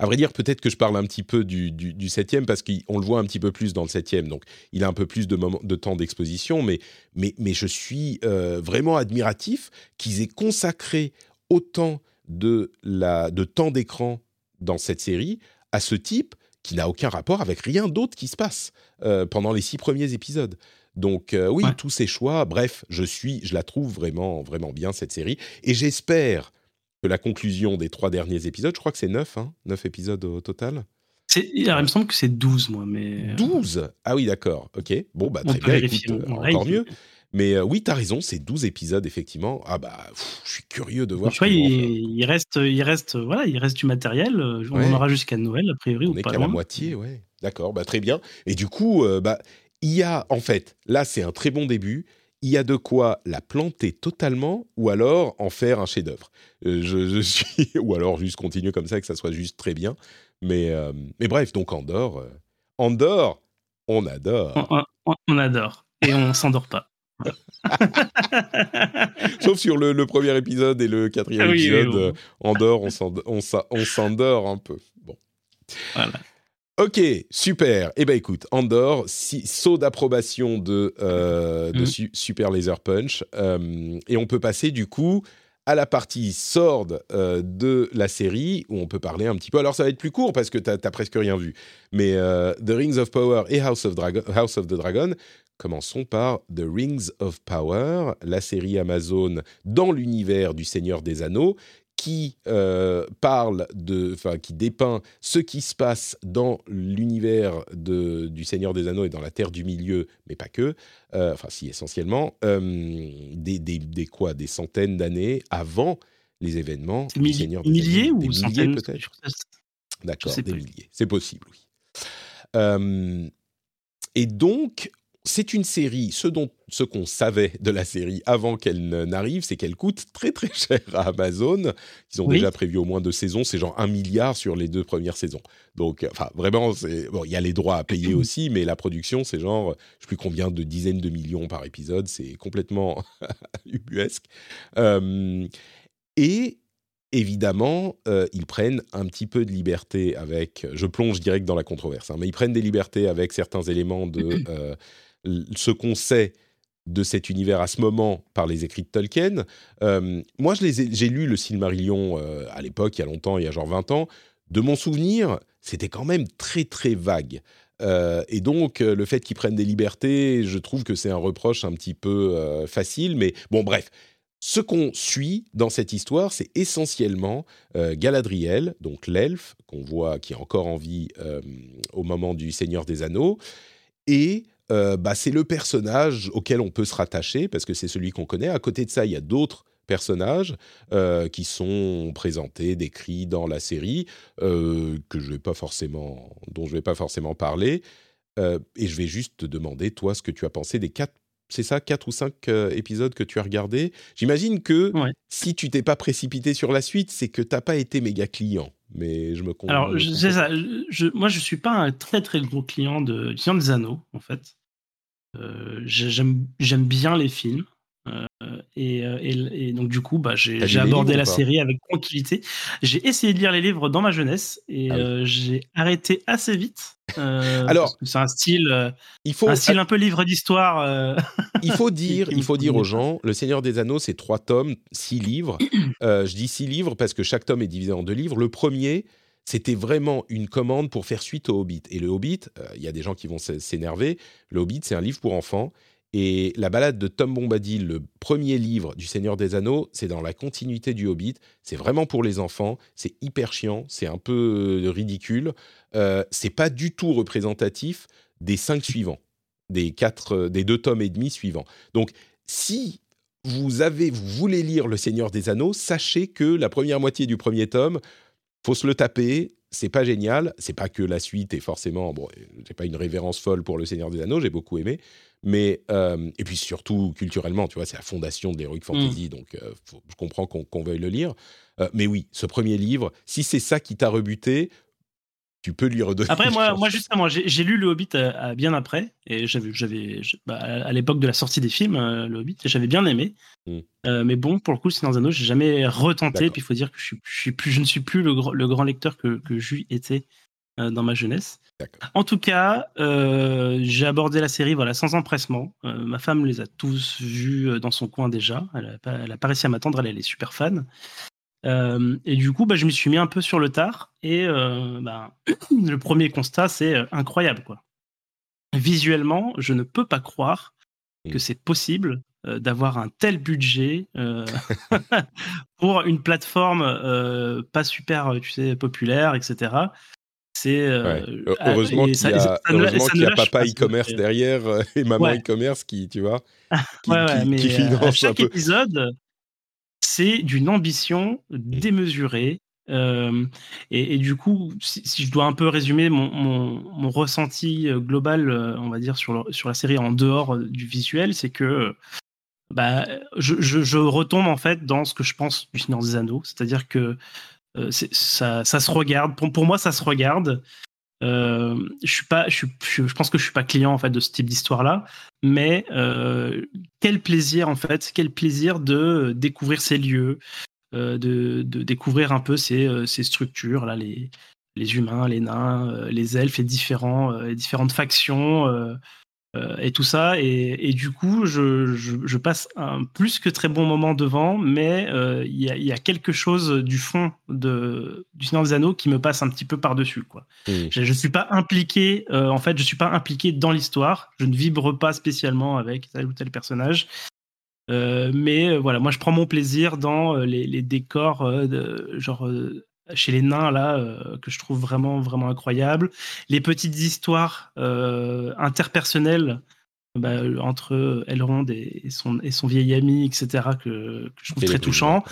à vrai dire, peut-être que je parle un petit peu du, du, septième parce qu'on le voit un petit peu plus dans le septième, donc il a un peu plus de, de temps d'exposition, mais, mais, mais je suis euh, vraiment admiratif qu'ils aient consacré autant de, la, de temps d'écran dans cette série à ce type qui n'a aucun rapport avec rien d'autre qui se passe euh, pendant les six premiers épisodes. Donc euh, oui, tous ces choix, bref, je suis, je la trouve vraiment, vraiment bien cette série, et j'espère que la conclusion des trois derniers épisodes. Je crois que c'est neuf, hein, neuf épisodes au total. il me semble que c'est 12, moi. Mais... 12 euh, Ah oui, d'accord. Ok. Bon, bah, très bien. Écoute, euh, encore mieux. Mais euh, oui, tu as raison, c'est 12 épisodes, effectivement. Ah bah, je suis curieux de voir. Tu vois, il, reste, il, reste, voilà, il reste du matériel. On en aura jusqu'à Noël, a priori. On est qu'à la moitié, ouais. D'accord, bah, très bien. Et du coup, bah, il y a, en fait, là, c'est un très bon début il y a de quoi la planter totalement ou alors en faire un chef-d'œuvre. Euh, je, (laughs) suis ou alors juste continuer comme ça que ça soit juste très bien. Mais euh, mais bref, donc Andorre, euh, Andorre, on adore. On, adore et on s'endort pas. (laughs) Sauf sur le, premier épisode et le quatrième épisode, Andorre, on s'endort un peu. Bon. Voilà. Ok, super. Eh ben écoute, Andorre, saut d'approbation de, euh, mm. Super Laser Punch. Euh, et on peut passer du coup à la partie sword euh, de la série, où on peut parler un petit peu. Alors ça va être plus court parce que tu n'as presque rien vu. Mais The Rings of Power et House of, House of the Dragon, commençons par The Rings of Power, la série Amazon dans l'univers du Seigneur des Anneaux, qui euh, parle de, enfin, qui dépeint ce qui se passe dans l'univers du Seigneur des Anneaux et dans la Terre du Milieu, mais pas que, euh, enfin si essentiellement, euh, des, des, quoi, des centaines d'années avant les événements du Seigneur des milliers Anneaux. ou des milliers peut-être D'accord, des milliers, c'est possible, oui. et donc, c'est une série, ce dont ce qu'on savait de la série avant qu'elle n'arrive, c'est qu'elle coûte très très cher à Amazon. Ils ont déjà prévu au moins deux saisons, c'est genre un milliard sur les deux premières saisons. Donc, enfin, vraiment, bon, il y a les droits à payer (clears throat) aussi, mais la production, c'est genre, je sais plus combien de dizaines de millions par épisode, c'est complètement (laughs) ubuesque. Euh, et évidemment, euh, ils prennent un petit peu de liberté avec. Je plonge direct dans la controverse, hein, mais ils prennent des libertés avec certains éléments de. (clears throat) Euh, ce qu'on sait de cet univers à ce moment par les écrits de Tolkien. Euh, moi, j'ai lu le Silmarillion euh, à l'époque, il y a longtemps, il y a genre 20 ans. De mon souvenir, c'était quand même très très vague. Euh, et donc, le fait qu'ils prennent des libertés, je trouve que c'est un reproche un petit peu facile. Mais bon, bref. Ce qu'on suit dans cette histoire, c'est essentiellement Galadriel, donc l'elfe qu'on voit qui est encore en vie au moment du Seigneur des Anneaux, et euh, bah, c'est le personnage auquel on peut se rattacher parce que c'est celui qu'on connaît. À côté de ça, il y a d'autres personnages euh, qui sont présentés, décrits dans la série, euh, que je vais pas forcément, dont je vais pas forcément parler. et je vais juste te demander, toi, ce que tu as pensé des quatre, c'est ça, quatre ou cinq épisodes que tu as regardés. J'imagine que si tu t'es pas précipité sur la suite, c'est que t'as pas été méga client. Mais je me Alors, c'est ça. Je, moi, je suis pas un très très gros client de client des anneaux, en fait. Euh, j'aime bien les films. Euh, et, euh, et, et, donc du coup, bah, j'ai abordé la série avec tranquillité. J'ai essayé de lire les livres dans ma jeunesse et ah j'ai arrêté assez vite. Alors, c'est un style, il faut un style un peu livre d'histoire. (laughs) il faut dire, il faut dire aux gens, Le Seigneur des Anneaux, c'est trois tomes, six livres. (clears throat) je dis six livres parce que chaque tome est divisé en deux livres. Le premier, c'était vraiment une commande pour faire suite au Hobbit. Et le Hobbit, euh, il y a des gens qui vont s'énerver, le Hobbit, c'est un livre pour enfants. Et la balade de Tom Bombadil, le premier livre du Seigneur des Anneaux, c'est dans la continuité du Hobbit. C'est vraiment pour les enfants. C'est hyper chiant. C'est un peu euh, ridicule. Euh, c'est pas du tout représentatif des cinq suivants, des quatre, des deux tomes et demi suivants. Donc, si vous avez, vous voulez lire Le Seigneur des Anneaux, sachez que la première moitié du premier tome, faut se le taper. C'est pas génial. C'est pas que la suite est forcément. Bon, j'ai pas une révérence folle pour Le Seigneur des Anneaux, j'ai beaucoup aimé. Mais, euh, et puis surtout, culturellement, tu vois, c'est la fondation de l'Heroic Fantasy, mm. donc euh, je comprends qu'on veuille le lire. Euh, mais oui, ce premier livre, si c'est ça qui t'a rebuté, tu peux lui redonner. Après, moi, moi justement, j'ai lu Le Hobbit à, bien après, et j'avais, bah, à l'époque de la sortie des films, euh, Le Hobbit, j'avais bien aimé. Mm. Euh, mais bon, pour le coup, le Seigneur des j'ai jamais retenté. Puis il faut dire que je, suis, plus, je ne suis plus le, le grand lecteur que, que était euh, dans ma jeunesse. En tout cas, j'ai abordé la série voilà, sans empressement. ma femme les a tous vus dans son coin déjà. Elle n'a pas, pas, réussi à m'attendre, elle, elle est super fan. Euh, et du coup, bah, je me suis mis un peu sur le tard. Et euh, bah, (clears throat) le premier constat, c'est euh, incroyable. Quoi. Visuellement, je ne peux pas croire que c'est possible d'avoir un tel budget (laughs) (laughs) pour une plateforme pas super, tu sais, populaire, etc. C'est heureusement qu'il y a, papa e-commerce derrière et maman e-commerce qui, tu vois, (laughs) qui, qui finance à chaque épisode c'est d'une ambition démesurée. Euh, et, du coup, si, je dois un peu résumer mon, ressenti euh, global, euh, on va dire, sur, sur la série en dehors du visuel, c'est que bah, je, retombe en fait dans ce que je pense du Seigneur des Anneaux. C'est-à-dire que ça, ça, se regarde. Pour, pour moi, ça se regarde. Euh, je suis pas, je, pense que je suis pas client en fait de ce type d'histoire-là, mais euh, quel plaisir en fait, quel plaisir de découvrir ces lieux, euh, de, découvrir un peu ces, structures là, les, humains, les nains, les elfes et différents, différentes factions. Euh, et tout ça. Et, du coup, je, passe un plus que très bon moment devant, mais euh, il y, a quelque chose du fond de, du Seigneur des Anneaux qui me passe un petit peu par-dessus. Quoi. Je ne suis pas impliqué, euh, en fait, je suis pas impliqué dans l'histoire. Je ne vibre pas spécialement avec tel ou tel personnage. mais voilà, moi je prends mon plaisir dans les, les décors, de, genre chez les nains là euh, que je trouve vraiment vraiment incroyable. Les petites histoires euh, interpersonnelles bah, entre Elrond et son, et son vieil ami, etc., que, je trouve très touchant.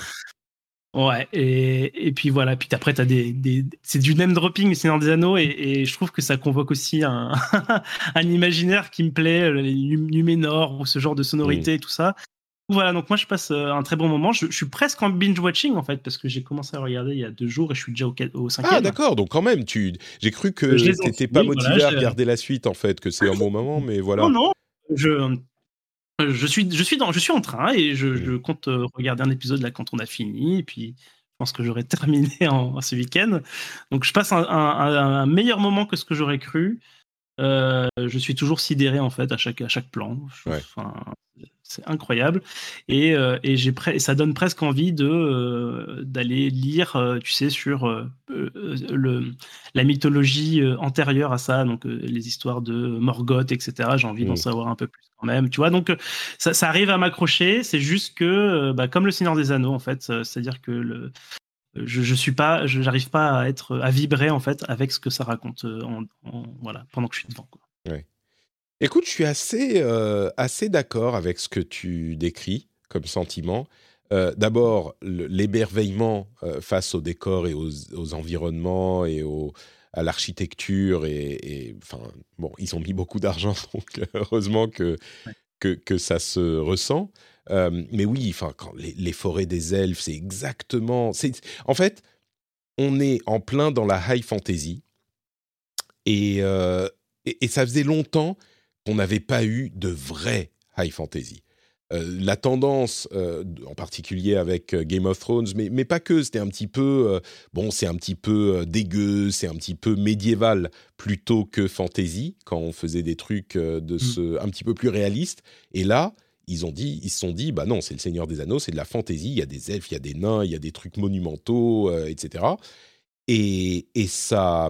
Ouais, et, et, puis voilà, puis après, as des, des c'est du name dropping, Seigneur des Anneaux, et, je trouve que ça convoque aussi un, (laughs) un imaginaire qui me plaît, les Numénor ou ce genre de sonorité et tout ça. Voilà, donc moi je passe euh, un très bon moment. Je, suis presque en binge watching en fait parce que j'ai commencé à regarder il y a deux jours et je suis déjà au, au cinquième. Ah d'accord, donc quand même, tu, j'ai cru que tu n'étais pas motivé à regarder la suite en fait, que c'est un bon moment, mais voilà. Non non, je je suis je suis dans je suis en train et je, mmh. compte euh, regarder un épisode là quand on a fini et puis je pense que j'aurai (laughs) terminé en, ce week-end. Donc je passe un, un, meilleur moment que ce que j'aurais cru. Euh, je suis toujours sidéré en fait à chaque à chaque plan. Enfin, c'est incroyable et, euh, et j'ai ça donne presque envie de euh, d'aller lire euh, tu sais sur le la mythologie antérieure à ça donc les histoires de Morgoth etc j'ai envie d'en mmh. savoir un peu plus quand même tu vois donc ça, ça arrive à m'accrocher c'est juste que bah, comme le Seigneur des Anneaux en fait c'est à dire que le je, je suis pas j'arrive pas à être à vibrer en fait avec ce que ça raconte en, voilà pendant que je suis devant quoi. Ouais. Écoute, je suis assez, euh, assez d'accord avec ce que tu décris comme sentiment. Euh, d'abord, l'émerveillement euh, face au décor et aux, environnements et à l'architecture. Et, enfin, bon, ils ont mis beaucoup d'argent, (laughs) donc heureusement que, que, que, ça se ressent. mais oui, enfin, les, forêts des elfes, c'est exactement. En fait, on est en plein dans la high fantasy. et, et ça faisait longtemps on n'avait pas eu de vrai high fantasy. Euh, la tendance, euh, en particulier avec euh, Game of Thrones, mais, mais pas que, c'était un petit peu, bon, c'est un petit peu dégueu, c'est un petit peu médiéval plutôt que fantasy, quand on faisait des trucs de mm. ce, un petit peu plus réalistes. Et là, ils ont dit, ils se sont dit, bah non, c'est le Seigneur des Anneaux, c'est de la fantasy, il y a des elfes, il y a des nains, il y a des trucs monumentaux, etc. Et, et ça,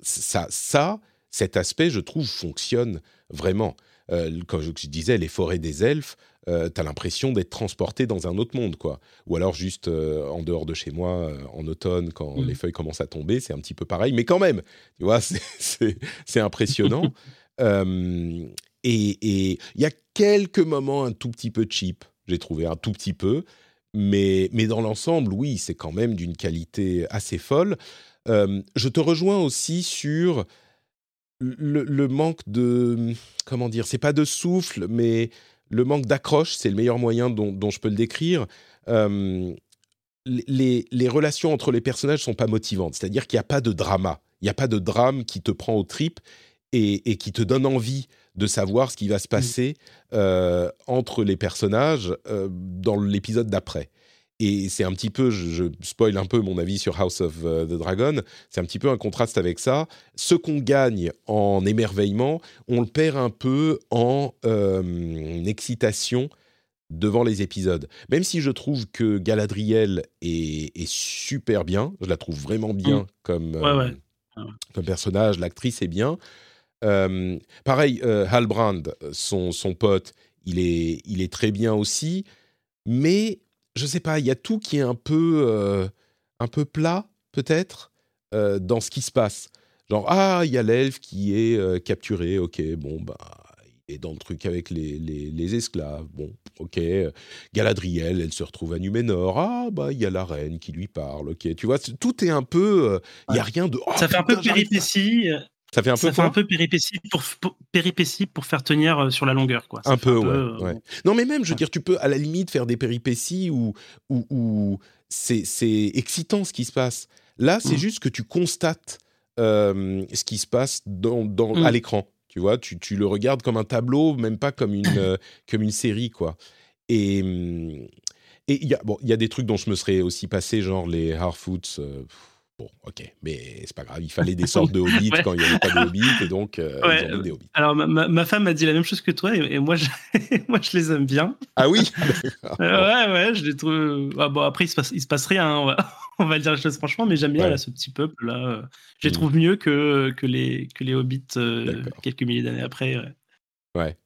ça, ça, cet aspect, je trouve, fonctionne vraiment. Euh, comme je, disais, les forêts des elfes, euh, t'as l'impression d'être transporté dans un autre monde, quoi. Ou alors juste euh, en dehors de chez moi, en automne, quand mmh. les feuilles commencent à tomber, c'est un petit peu pareil, mais quand même, tu vois, (laughs) c'est impressionnant. (laughs) et il y a quelques moments un tout petit peu cheap, j'ai trouvé un tout petit peu, mais, mais dans l'ensemble, oui, c'est quand même d'une qualité assez folle. je te rejoins aussi sur le, manque de comment dire, c'est pas de souffle, mais le manque d'accroche, c'est le meilleur moyen dont, je peux le décrire. Euh, les, relations entre les personnages sont pas motivantes, c'est-à-dire qu'il n'y a pas de drama, Il n'y a pas de drame qui te prend aux tripes et, qui te donne envie de savoir ce qui va se passer euh, entre les personnages euh, dans l'épisode d'après. Et c'est un petit peu, je, spoil un peu mon avis sur House of euh, the Dragon, c'est un petit peu un contraste avec ça. Ce qu'on gagne en émerveillement, on le perd un peu en excitation devant les épisodes. Même si je trouve que Galadriel est, super bien, je la trouve vraiment bien mm. comme, comme personnage, l'actrice est bien. Euh, pareil, euh, Halbrand, son, son pote, il est, il est très bien aussi, mais je sais pas, il y a tout qui est un peu, euh, un peu plat, peut-être, dans ce qui se passe. Genre, ah, il y a l'elfe qui est capturé, ok, bon, bah, il est dans le truc avec les, les, les esclaves, bon, ok. Galadriel, elle se retrouve à Numénor, ah, bah, il y a la reine qui lui parle, ok. Tu vois, tout est un peu, il y a rien de. Oh, ça fait un peu péripétie. Ça fait un peu, fait un peu péripétie pour, péripétie pour faire tenir euh, sur la longueur, quoi. un peu, ouais, euh, Non, mais même, je veux dire, tu peux à la limite faire des péripéties où, où, c'est excitant ce qui se passe. Là, c'est mmh. juste que tu constates euh, ce qui se passe dans, dans à mmh. l'écran. Tu vois, tu, tu, le regardes comme un tableau, même pas comme une, (laughs) comme une série, quoi. Et et il y a bon, il y a des trucs dont je me serais aussi passé, genre les Harfoots. Bon, ok, mais c'est pas grave, il fallait des sortes de (laughs) hobbits quand il n'y avait pas de hobbits, et donc euh, ils ont mis des hobbits. Alors, ma, femme m'a dit la même chose que toi, et, moi, je, (laughs) moi, je les aime bien. Ah oui? (laughs) Euh, Ouais, ouais, je les trouve. Ah, bon, après, il se passe, il se passe rien, on va, on va dire les choses franchement, mais j'aime bien là, ce petit peuple-là. Je les mmh. trouve mieux que, que, les, que les hobbits euh, quelques milliers d'années après. Ouais.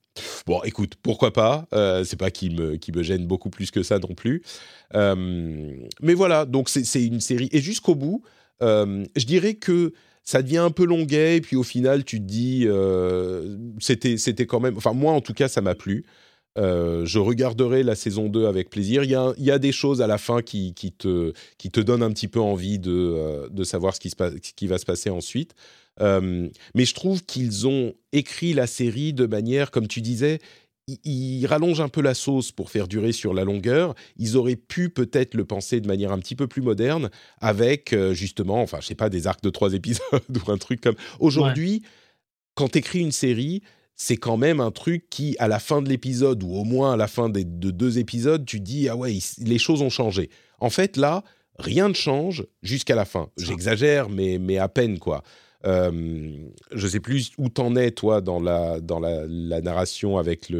Bon, écoute, pourquoi pas C'est pas qui me, qui me gêne beaucoup plus que ça non plus. mais voilà, donc c'est une série. Et jusqu'au bout, euh, je dirais que ça devient un peu longuet, et puis au final, tu te dis, c'était, quand même. Enfin, moi, en tout cas, ça m'a plu. Je regarderai la saison 2 avec plaisir. Il y a, il y a des choses à la fin qui, qui, te, qui te donnent un petit peu envie de, de savoir ce qui, se passe, ce qui va se passer ensuite. mais je trouve qu'ils ont écrit la série de manière, comme tu disais, ils rallongent un peu la sauce pour faire durer sur la longueur. Ils auraient pu peut-être le penser de manière un petit peu plus moderne avec euh, justement, enfin, je sais pas, des arcs de trois (laughs) épisodes ou un truc comme. Aujourd'hui, quand tu écris une série, c'est quand même un truc qui, à la fin de l'épisode ou au moins à la fin des, de deux épisodes, tu dis ah ouais, les choses ont changé. En fait, là, rien ne change jusqu'à la fin. J'exagère, mais mais à peine quoi. Euh, je sais plus où t'en es, toi, dans la, dans la, narration avec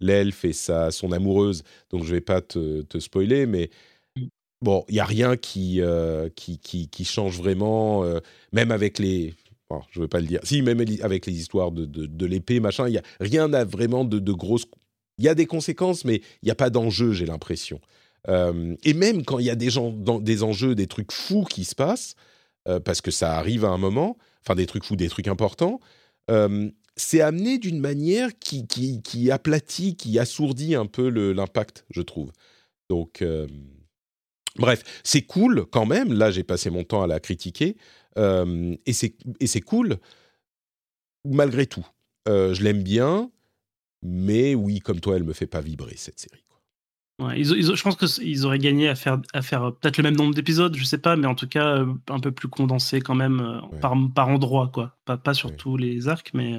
l'elfe et sa, son amoureuse, donc je vais pas te, te spoiler, mais bon, il y a rien qui, euh, qui, qui, qui, change vraiment, euh, même avec les... Bon, je veux pas le dire. Si, même avec les histoires de, de, l'épée, machin, y a rien n'a vraiment de, de grosses... Il y a des conséquences, mais il n'y a pas d'enjeu, j'ai l'impression. et même quand il y a des, gens, des enjeux, des trucs fous qui se passent, parce que ça arrive à un moment, enfin des trucs fous, des trucs importants, euh, c'est amené d'une manière qui, qui, qui, aplatit, qui assourdit un peu l'impact, je trouve. Donc, euh, bref, c'est cool quand même. Là, j'ai passé mon temps à la critiquer. Euh, et c'est cool, malgré tout. je l'aime bien, mais oui, comme toi, elle me fait pas vibrer, cette série je pense qu'ils auraient gagné à faire, à faire euh, peut-être le même nombre d'épisodes, je sais pas, mais en tout cas euh, un peu plus condensé quand même euh, par, par endroit, quoi. Pas, pas sur tous les arcs, mais.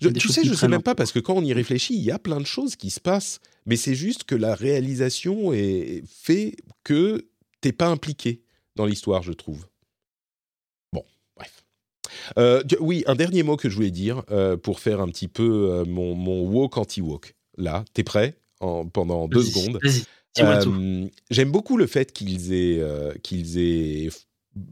tu sais, je sais même pas parce que quand on y réfléchit, il y a plein de choses qui se passent, mais c'est juste que la réalisation est fait que t'es pas impliqué dans l'histoire, je trouve. Bon, bref. oui, un dernier mot que je voulais dire pour faire un petit peu mon, mon walk anti-walk. Là, t'es prêt? Pendant deux secondes. Euh, j'aime beaucoup le fait qu'ils aient, euh, qu'ils aient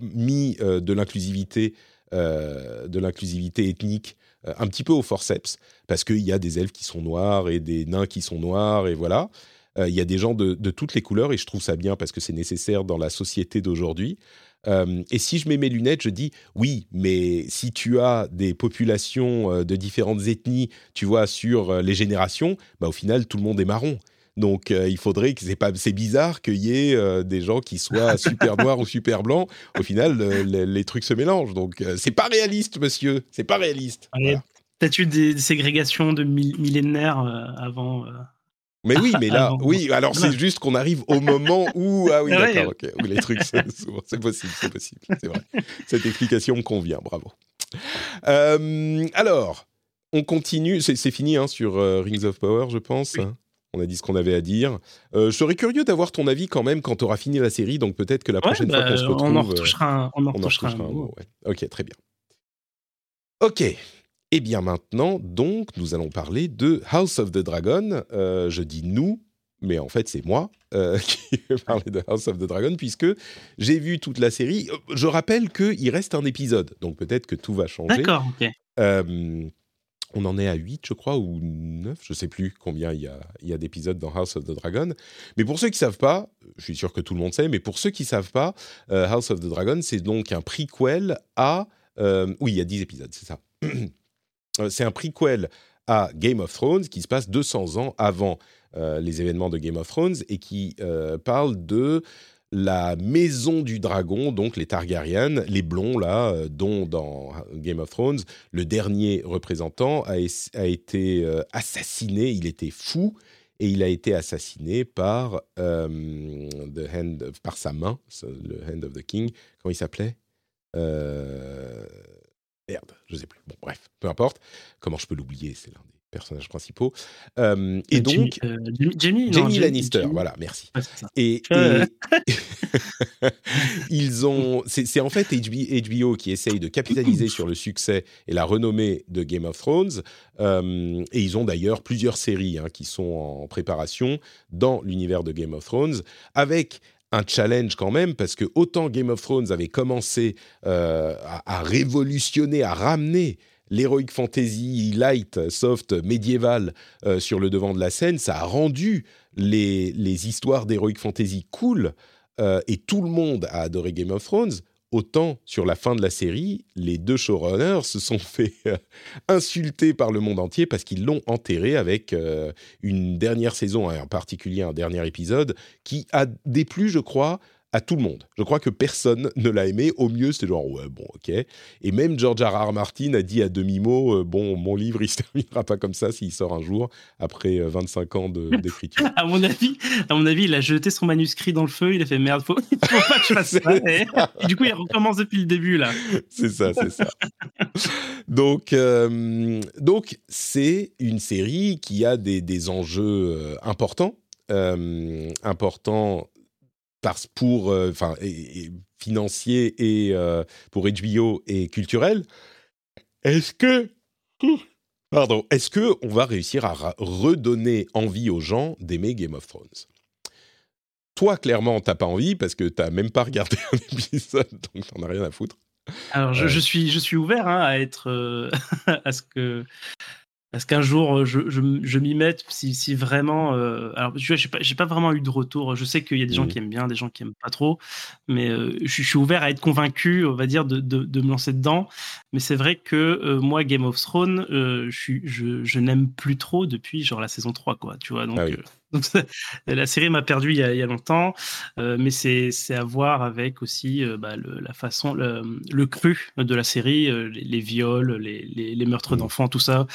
mis euh, de l'inclusivité, de l'inclusivité ethnique un petit peu au forceps, parce qu'il y a des elfes qui sont noirs et des nains qui sont noirs, et voilà. Il y a des gens de, de, toutes les couleurs, et je trouve ça bien parce que c'est nécessaire dans la société d'aujourd'hui. Euh, et si je mets mes lunettes, je dis oui, mais si tu as des populations euh, de différentes ethnies, tu vois, sur euh, les générations, bah, au final, tout le monde est marron. Donc il faudrait que c'est pas c'est bizarre qu'il y ait des gens qui soient (laughs) super noirs ou super blancs. Au final, les trucs se mélangent. Donc c'est pas réaliste, monsieur. C'est pas réaliste. Voilà. Peut-être eu des, ségrégations de millénaires avant Mais oui, mais là, oui, alors c'est juste qu'on arrive au moment où. Ah oui, (laughs) Ah d'accord, ok. Où les trucs, c'est (laughs) c'est possible, c'est possible, c'est vrai. Cette explication me convient, bravo. Euh, alors, on continue, c'est fini hein, sur euh, Rings of Power, je pense. Oui. On a dit ce qu'on avait à dire. Euh, je serais curieux d'avoir ton avis quand même quand tu auras fini la série, donc peut-être que la Ouais, prochaine bah, fois qu'on se retrouve. on en retouchera un, on en on en retouchera un mot, ouais. Ok, très bien. Ok. Et bien maintenant, donc, nous allons parler de House of the Dragon. Euh, je dis nous, mais en fait, c'est moi euh, (laughs) qui vais parler de House of the Dragon, puisque j'ai vu toute la série. Euh, Je rappelle qu'il reste un épisode, donc peut-être que tout va changer. D'accord, ok. Euh, on en est à 8, je crois, ou 9, je sais plus combien il y a, il y a d'épisodes dans House of the Dragon. Mais pour ceux qui savent pas, je suis sûr que tout le monde sait, mais pour ceux qui savent pas, euh, House of the Dragon, c'est donc un prequel à... oui, il y a 10 épisodes, c'est ça. (clears throat) Euh, c'est un prequel à Game of Thrones qui se passe 200 ans avant euh, les événements de Game of Thrones et qui euh, parle de la maison du dragon, donc les Targaryens, les blonds là, dont dans Game of Thrones, le dernier représentant a, été assassiné, il était fou, et il a été assassiné par, the hand of- sa main, le Hand of the King, comment il s'appelait? Merde, je sais plus. Bon, bref, peu importe. Comment je peux l'oublier C'est l'un des personnages principaux. Euh, et Jamie- donc, euh, non, Jamie- Lannister, voilà, merci. Ouais. Et, Euh. et- (laughs) ils ont, c'est en fait HB HBO qui essaye de capitaliser sur le succès et la renommée de Game of Thrones. Euh, et ils ont d'ailleurs plusieurs séries hein, qui sont en préparation dans l'univers de Game of Thrones, avec un challenge quand même, parce que autant Game of Thrones avait commencé euh, à, révolutionner, à ramener l'heroic fantasy light, soft, médiéval euh, sur le devant de la scène, ça a rendu les, les histoires d'heroic fantasy cool euh, et tout le monde a adoré Game of Thrones. Autant sur la fin de la série, les deux showrunners se sont fait euh, insulter par le monde entier parce qu'ils l'ont enterré avec euh, une dernière saison, en particulier un dernier épisode, qui a déplu, je crois, à tout le monde. Je crois que personne ne l'a aimé. Au mieux, c'était genre, ouais, bon, ok. Et même George R. R. Martin a dit à demi-mot, euh, bon, mon livre, il se (laughs) terminera pas comme ça s'il sort un jour, après euh, 25 ans de- (laughs) d'écriture. À mon avis, à mon avis, il a jeté son manuscrit dans le feu. Il a fait merde, faut, faut pas que je fasse (laughs) ça. Et, et du coup, il recommence depuis le début là. c'est ça, c'est ça. donc, euh, donc c'est une série qui a des, des enjeux euh, importants, euh, importants parce pour, euh, enfin, et- et euh, pour HBO et culturel. Est-ce que, pardon, est-ce que on va réussir à redonner envie aux gens d'aimer Game of Thrones? Toi, clairement, t'as pas envie parce que t'as même pas regardé (laughs) un épisode, donc t'en as rien à foutre. Alors, je, je suis, je suis ouvert hein, à être, euh, (laughs) à ce que, à ce qu'un jour euh, je, je, je m'y mette si, si vraiment. euh, alors, tu vois, j'ai pas, pas vraiment eu de retour. Je sais qu'il y a des gens Mhm. qui aiment bien, des gens qui aiment pas trop, mais euh, je, je suis ouvert à être convaincu, on va dire, de, de, de me lancer dedans. Mais c'est vrai que euh, moi, Game of Thrones, je, je, je n'aime plus trop depuis genre la saison 3, quoi. Tu vois, donc. Ah oui. donc ça- la série m'a perdu il y a, il y a longtemps, mais c'est à voir avec aussi bah, le, la façon, le, le cru de la série, les, les viols, les, les, les meurtres Mhm. d'enfants, tout ça.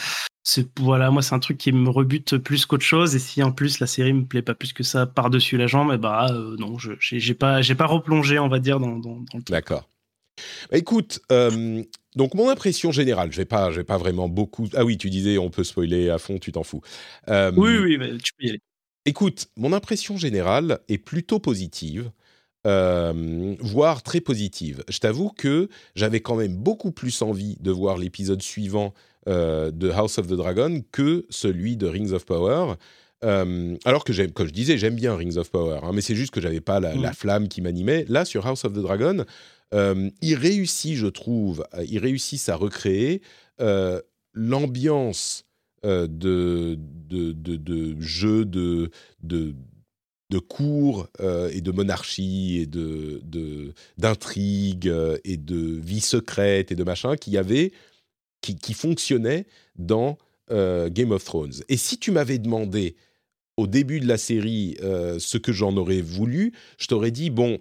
Voilà, moi c'est un truc qui me rebute plus qu'autre chose. Et si en plus la série me plaît pas plus que ça par dessus la jambe, et bah euh, non, je j'ai j'ai pas j'ai pas replongé, on va dire dans, dans, dans le truc. D'accord. Bah, écoute, euh, donc mon impression générale, je vais pas, je vais pas vraiment beaucoup. Ah oui, tu disais on peut spoiler à fond, tu t'en fous. Euh, Oui oui, bah, tu peux y aller. Écoute, mon impression générale est plutôt positive, euh, voire très positive. Je t'avoue que j'avais quand même beaucoup plus envie de voir l'épisode suivant euh, de House of the Dragon que celui de Rings of Power. Euh, alors que comme je disais, j'aime bien Rings of Power, hein, mais c'est juste que j'avais pas la, la flamme qui m'animait. Là, sur House of the Dragon, euh, il réussit, je trouve, euh, il réussit à recréer l'ambiance de, de, de, de jeu de, de, de cours euh, et de monarchie et de, de, d'intrigues euh, et de vie secrète et de machin qui, avait, qui, fonctionnait dans euh, Game of Thrones. Et si tu m'avais demandé au début de la série euh, ce que j'en aurais voulu, je t'aurais dit, bon,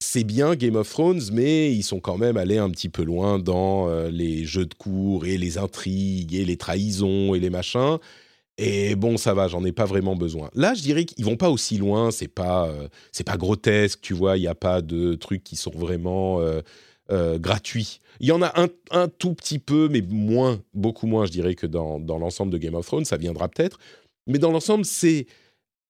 c'est bien Game of Thrones, mais ils sont quand même allés un petit peu loin dans euh, les jeux de cours et les intrigues et les trahisons et les machins. Et bon, ça va, j'en ai pas vraiment besoin. Là, je dirais qu'ils vont pas aussi loin. C'est pas, c'est pas grotesque, tu vois. Il n'y a pas de trucs qui sont vraiment euh, euh, gratuits. Il y en a un, un, tout petit peu, mais moins, beaucoup moins, je dirais, que dans, dans l'ensemble de Game of Thrones. Ça viendra peut-être. Mais dans l'ensemble, c'est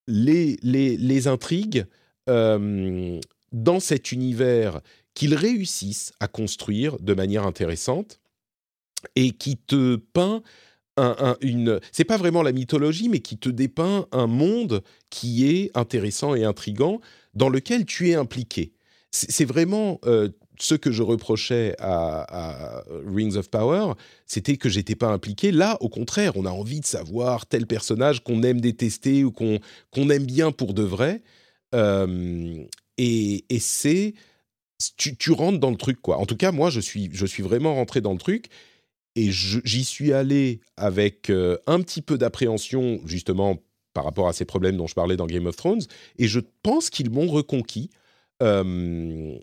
les, les, les intrigues dans cet univers qu'ils réussissent à construire de manière intéressante et qui te peint un, une. C'est pas vraiment la mythologie, mais qui te dépeint un monde qui est intéressant et intrigant, dans lequel tu es impliqué. C'est vraiment euh, ce que je reprochais à, Rings of Power, c'était que j'étais pas impliqué. Là, au contraire, on a envie de savoir tel personnage qu'on aime détester ou qu'on aime bien pour de vrai. Euh, et, c'est tu, tu, rentres dans le truc quoi. En tout cas, moi, je suis je suis vraiment rentré dans le truc et j'y suis allé avec euh, un petit peu d'appréhension, justement, par rapport à ces problèmes dont je parlais dans Game of Thrones. Et je pense qu'ils m'ont reconquis. Euh,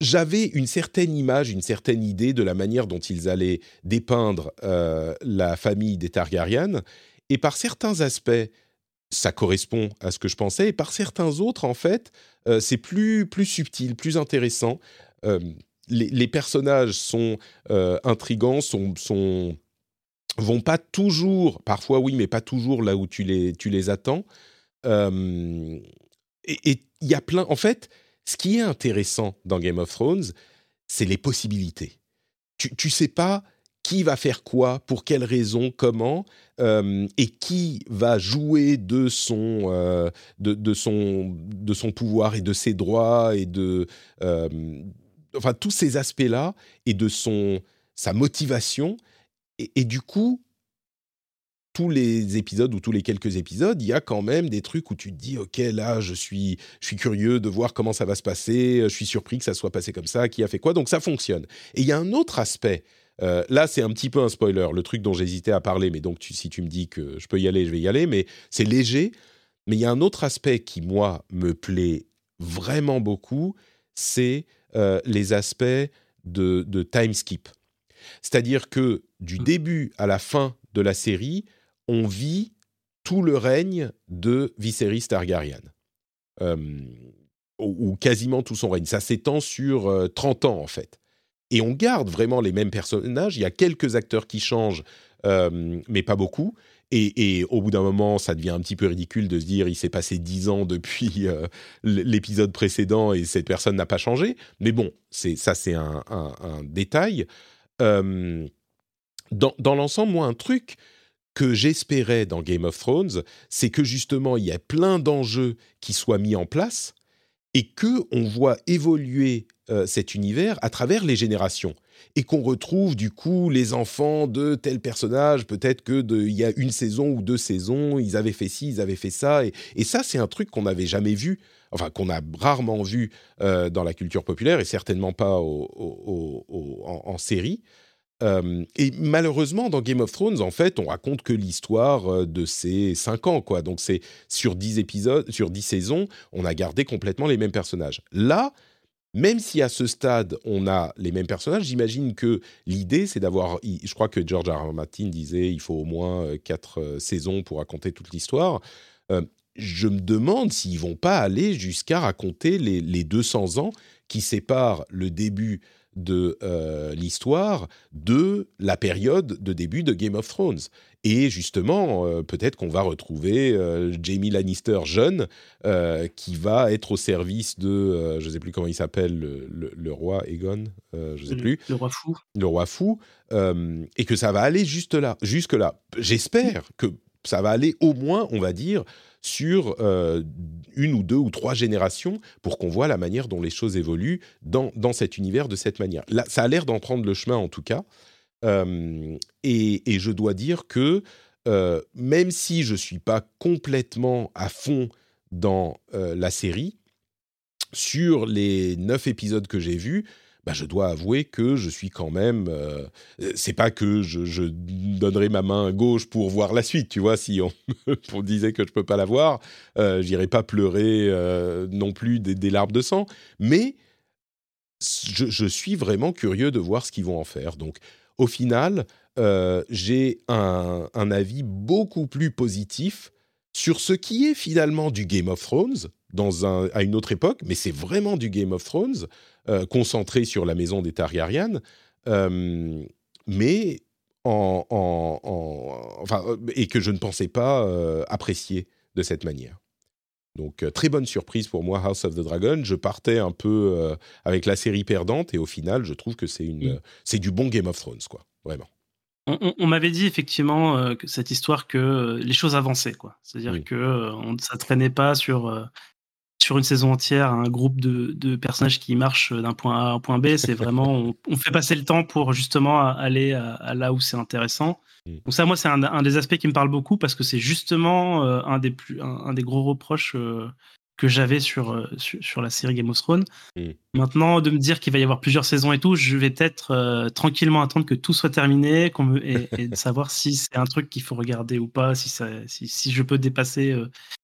j'avais une certaine image, une certaine idée de la manière dont ils allaient dépeindre euh, la famille des Targaryen. Et par certains aspects, ça correspond à ce que je pensais. Et par certains autres, en fait, c'est plus, plus subtil, plus intéressant les, personnages sont euh, intrigants, sont, vont pas toujours, parfois oui, mais pas toujours là où tu les, attends. Euh, et il y a plein. En fait, ce qui est intéressant dans Game of Thrones, c'est les possibilités. Tu, tu sais pas qui va faire quoi, pour quelles raisons, comment, euh, et qui va jouer de son, de, de, son, de son pouvoir et de ses droits et de, enfin tous ces aspects-là et de son sa motivation et, du coup tous les épisodes ou tous les quelques épisodes, il y a quand même des trucs où tu te dis ok là je suis je suis curieux de voir comment ça va se passer, je suis surpris que ça soit passé comme ça, qui a fait quoi, donc ça fonctionne. Et il y a un autre aspect. Euh, là, c'est un petit peu un spoiler, le truc dont j'hésitais à parler, mais donc si tu me dis que je peux y aller, je vais y aller, mais c'est léger. Mais il y a un autre aspect qui, moi, me plaît vraiment beaucoup, c'est euh, les aspects de, de time skip. C'est-à-dire que du mmh. début à la fin de la série, on vit tout le règne de Viserys Targaryen. Euh, ou, quasiment tout son règne. Ça s'étend sur 30 euh, ans, en fait. Et on garde vraiment les mêmes personnages. Il y a quelques acteurs qui changent, mais pas beaucoup. Et, au bout d'un moment, ça devient un petit peu ridicule de se dire il s'est passé dix ans depuis euh, l'épisode précédent et cette personne n'a pas changé. Mais bon, ça, c'est un, détail. Euh, dans, dans l'ensemble, moi, un truc que j'espérais dans Game of Thrones, c'est que justement, il y a plein d'enjeux qui soient mis en place et que on voit évoluer euh, cet univers à travers les générations et qu'on retrouve du coup les enfants de tel personnage, peut-être que il y a une saison ou deux saisons, ils avaient fait ci, ils avaient fait ça, et, ça c'est un truc qu'on n'avait jamais vu, enfin qu'on a rarement vu euh, dans la culture populaire et certainement pas en, série. Euh, et malheureusement, dans Game of Thrones, en fait, on raconte que l'histoire euh, de ces cinq ans, quoi. Donc c'est sur dix épisodes, sur dix saisons, on a gardé complètement les mêmes personnages. Là, même si à ce stade on a les mêmes personnages, j'imagine que l'idée c'est d'avoir, je crois que George R. R. Martin disait il faut au moins euh, quatre euh, saisons pour raconter toute l'histoire. Je me demande s'ils vont pas aller jusqu'à raconter les, les, 200 ans qui séparent le début de l'histoire de la période de début de Game of Thrones. Et justement, euh, peut-être qu'on va retrouver euh, Jamie Lannister jeune euh, qui va être au service de, je ne sais plus comment il s'appelle, le, roi Aegon, je ne sais plus. Le roi fou. Le roi fou. et que ça va aller juste là, jusque là. J'espère que ça va aller au moins, on va dire, sur une ou deux ou trois générations pour qu'on voit la manière dont les choses évoluent dans, dans cet univers de cette manière. Là, ça a l'air d'en prendre le chemin en tout cas et, je dois dire que même si je ne suis pas complètement à fond dans la série, sur les neuf épisodes que j'ai vus, bah, je dois avouer que je suis quand même. c'est pas que je, donnerai ma main gauche pour voir la suite, tu vois. Si on, me (laughs) disait que je peux pas la voir, j'irai pas pleurer non plus des, larmes de sang. Mais je, je, suis vraiment curieux de voir ce qu'ils vont en faire. Donc, au final, j'ai un, un, avis beaucoup plus positif sur ce qui est finalement du Game of Thrones dans un, à une autre époque, mais c'est vraiment du Game of Thrones concentré sur la maison des Targaryen, mais en, en, enfin, et que je ne pensais pas apprécier de cette manière. Donc très bonne surprise pour moi House of the Dragon. Je partais un peu avec la série perdante et au final je trouve que c'est une mmh. c'est du bon Game of Thrones quoi, vraiment. On, m'avait dit effectivement que cette histoire que les choses avançaient quoi. C'est-à-dire que on, ça traînait pas sur sur une saison entière un groupe de, de personnages qui marchent d'un point A à un point B. C'est (laughs) vraiment on, fait passer le temps pour justement aller à là où c'est intéressant. Mm. Donc ça, moi, c'est un, des aspects qui me parle beaucoup parce que c'est justement euh, un, des plus, un, des gros reproches euh, que j'avais sur, euh, sur, la série Game of Thrones. Mm. Maintenant, de me dire qu'il va y avoir plusieurs saisons et tout, je vais peut-être tranquillement attendre que tout soit terminé et, de (laughs) savoir si c'est un truc qu'il faut regarder ou pas, si, ça, si, si je peux dépasser.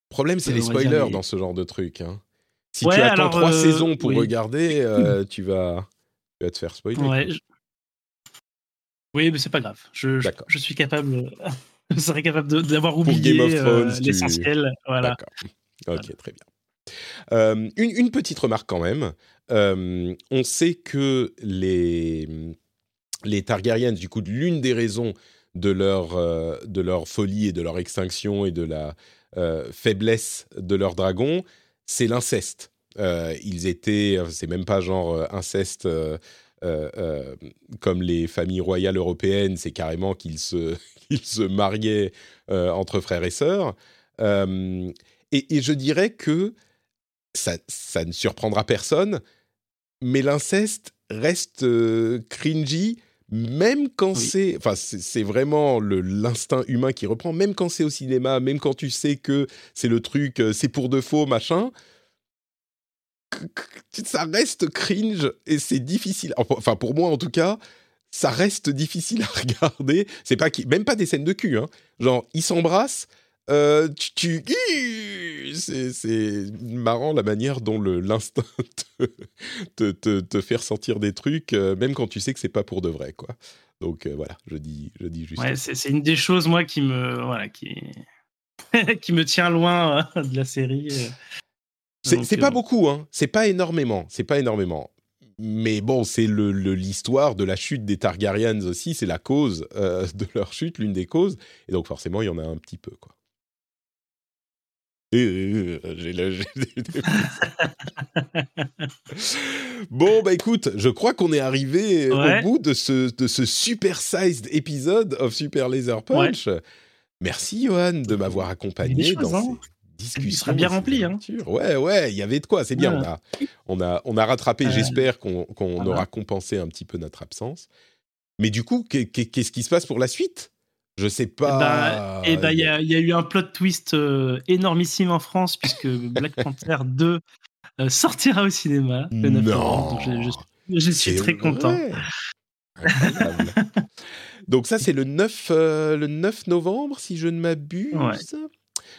Problème, c'est les spoilers dans ce genre de truc. Hein. Si tu attends trois saisons pour regarder, (laughs) tu, vas, tu vas te faire spoiler. Ouais, oui, mais c'est pas grave. Je, je, suis capable, (laughs) je serais capable d'avoir oublié euh, l'essentiel. Voilà. Ok, très bien. Euh, une, une, petite remarque quand même. Euh, on sait que les, les Targaryens, du coup, l'une des raisons de leur, de leur folie et de leur extinction et de la faiblesse de leurs dragons, c'est l'inceste. ils étaient, c'est même pas genre inceste euh, euh, comme les familles royales européennes, c'est carrément qu'ils se, (laughs) se mariaient euh, entre frères et sœurs. Et, je dirais que ça, ça ne surprendra personne, mais l'inceste reste cringy, même quand c'est, enfin c'est vraiment l'instinct humain qui reprend, même quand c'est au cinéma, même quand tu sais que c'est le truc, c'est pour de faux, machin ça reste cringe et c'est difficile. Enfin, pour moi en tout cas, ça reste difficile à (laughs) regarder. C'est pas même pas des scènes de cul, hein. Genre, ils s'embrassent. Euh, tu, c'est marrant la manière dont l'instinct (laughs) te, te, te, fait ressentir des trucs, euh, même quand tu sais que c'est pas pour de vrai, quoi. Donc euh, voilà, je dis, je dis juste. Ouais, c'est une des choses moi qui me, voilà, qui, (laughs) qui me tient loin de la série. C'est pas beaucoup, hein. C'est pas énormément. C'est pas énormément. Mais bon, c'est l'histoire de la chute des Targaryens aussi. C'est la cause de leur chute, l'une des causes. Et donc forcément, il y en a un petit peu, quoi. Bon, bah écoute, je crois qu'on est arrivé au bout de ce, de ce super-sized épisode of Super Laser Punch. Merci, Johan, de m'avoir accompagné dans hein discussion. Il sera bien rempli. Hein. Ouais, ouais, il y avait de quoi, c'est bien. On, a, on, a, on a rattrapé, j'espère qu'on aura compensé un petit peu notre absence. Mais du coup, qu'est-ce qui se passe pour la suite? Je sais pas. Eh ben, il y, a eu un plot twist euh, énormissime en France puisque (laughs) Black Panther 2 euh, sortira au cinéma le 9 novembre. je, suis très content. (laughs) donc ça, c'est le 9, euh, le 9 novembre, si je ne m'abuse.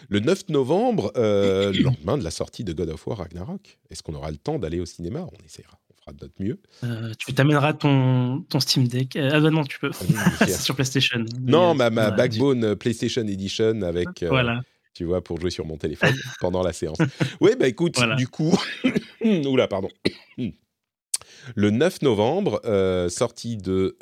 Le 9 novembre, (coughs) le lendemain de la sortie de God of War Ragnarok, est-ce qu'on aura le temps d'aller au cinéma? On essaiera, fera de notre mieux. Euh, tu t'amèneras ton, ton Steam Deck. Euh, ah bah non, tu peux. Ah (laughs) sur PlayStation. Non, ma, ma Backbone PlayStation Edition avec. voilà. Tu vois, pour jouer sur mon téléphone (laughs) pendant la séance. Oui, bah écoute, du coup. (coughs) Oula, pardon. (coughs) Le 9 novembre, sortie de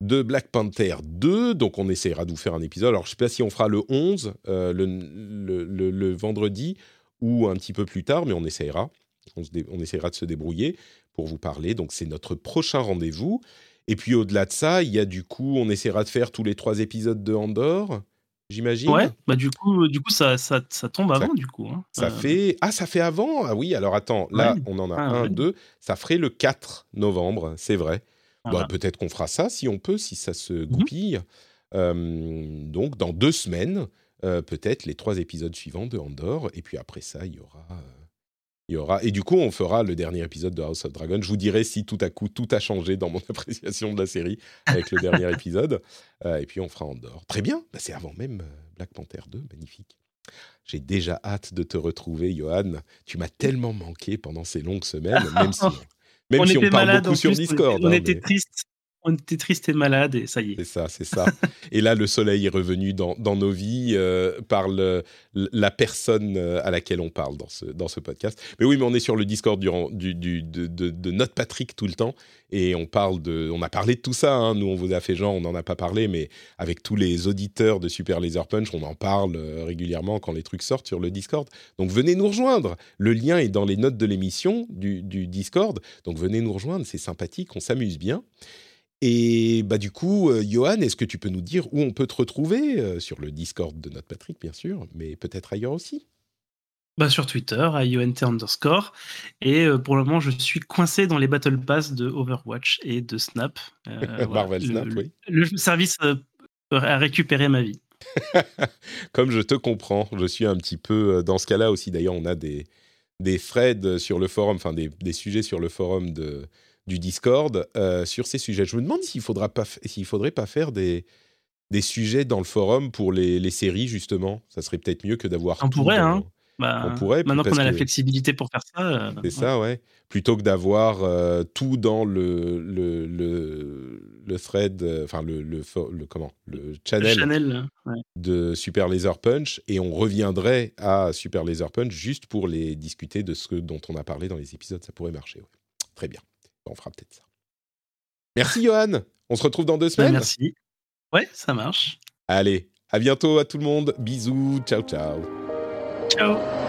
de Black Panther 2. Donc, on essaiera de vous faire un épisode. Alors, je ne sais pas si on fera le 11, euh, le, vendredi, ou un petit peu plus tard, mais on essaiera. On, essaiera de se débrouiller pour vous parler. Donc, c'est notre prochain rendez-vous. Et puis, au-delà de ça, il y a du coup, on essaiera de faire tous les trois épisodes de Andorre. J'imagine. Ouais, bah du coup, du coup ça, ça, tombe avant, du coup. Hein. Ça euh. fait. Ah, ça fait avant? Ah oui, alors attends, là, on en a ah, un, deux. Ça ferait le 4 novembre, c'est vrai. Bah, peut-être qu'on fera ça si on peut, si ça se mmh goupille. donc, dans deux semaines, euh, peut-être les trois épisodes suivants de Andorre. Et puis après ça, il y aura. Il y aura... Et du coup, on fera le dernier épisode de House of Dragon. Je vous dirai si tout à coup tout a changé dans mon (laughs) appréciation de la série avec le dernier (laughs) épisode. Euh, et puis on fera Andorre. Très bien, bah, c'est avant même euh, Black Panther 2, magnifique. J'ai déjà hâte de te retrouver, Johan. Tu m'as tellement manqué pendant ces longues semaines, (laughs) même si même on si on parle beaucoup sur Discord. On, hein, était triste. On était triste et malade et ça y est. C'est ça, c'est ça. (laughs) et là, le soleil est revenu dans, nos vies euh, par la personne euh, à laquelle on parle dans ce, podcast. Mais oui, mais on est sur le Discord du, du, de, de, notre Patrick tout le temps et on parle de, on a parlé de tout ça. Hein. Nous, on vous a fait genre, on n'en a pas parlé, mais avec tous les auditeurs de Super Laser Punch, on en parle euh, régulièrement quand les trucs sortent sur le Discord. Donc venez nous rejoindre. Le lien est dans les notes de l'émission du, du Discord. Donc venez nous rejoindre, c'est sympathique, on s'amuse bien. Et bah du coup, euh, Johan, est-ce que tu peux nous dire où on peut te retrouver euh, sur le Discord de notre Patrick, bien sûr, mais peut-être ailleurs aussi? Bah, sur Twitter, à UNT underscore. Et euh, pour le moment, je suis coincé dans les Battle Pass de Overwatch et de Snap. (laughs) Marvel Snap, oui. Le service a récupéré ma vie. (laughs) Comme je te comprends, je suis un petit peu dans ce cas-là aussi. D'ailleurs, on a des, des threads sur le forum, enfin des, des sujets sur le forum de, du Discord euh, sur ces sujets. Je me demande s'il faudra pas s'il faudrait pas faire des des sujets dans le forum pour les, les séries justement. Ça serait peut-être mieux que d'avoir. On pourrait, hein. Bah, on pourrait. Maintenant qu'on a la flexibilité pour faire ça. Euh, c'est ça, ouais. Plutôt que d'avoir euh, tout dans le le, le, thread, enfin le, le, comment le channel, de Super Laser Punch, et on reviendrait à Super Laser Punch juste pour les discuter de ce dont on a parlé dans les épisodes. Ça pourrait marcher. Très bien on fera peut-être ça. Merci Johan. On se retrouve dans deux semaines. Merci. Ouais, ça marche. Allez, à bientôt à tout le monde. Bisous. Ciao, ciao. Ciao.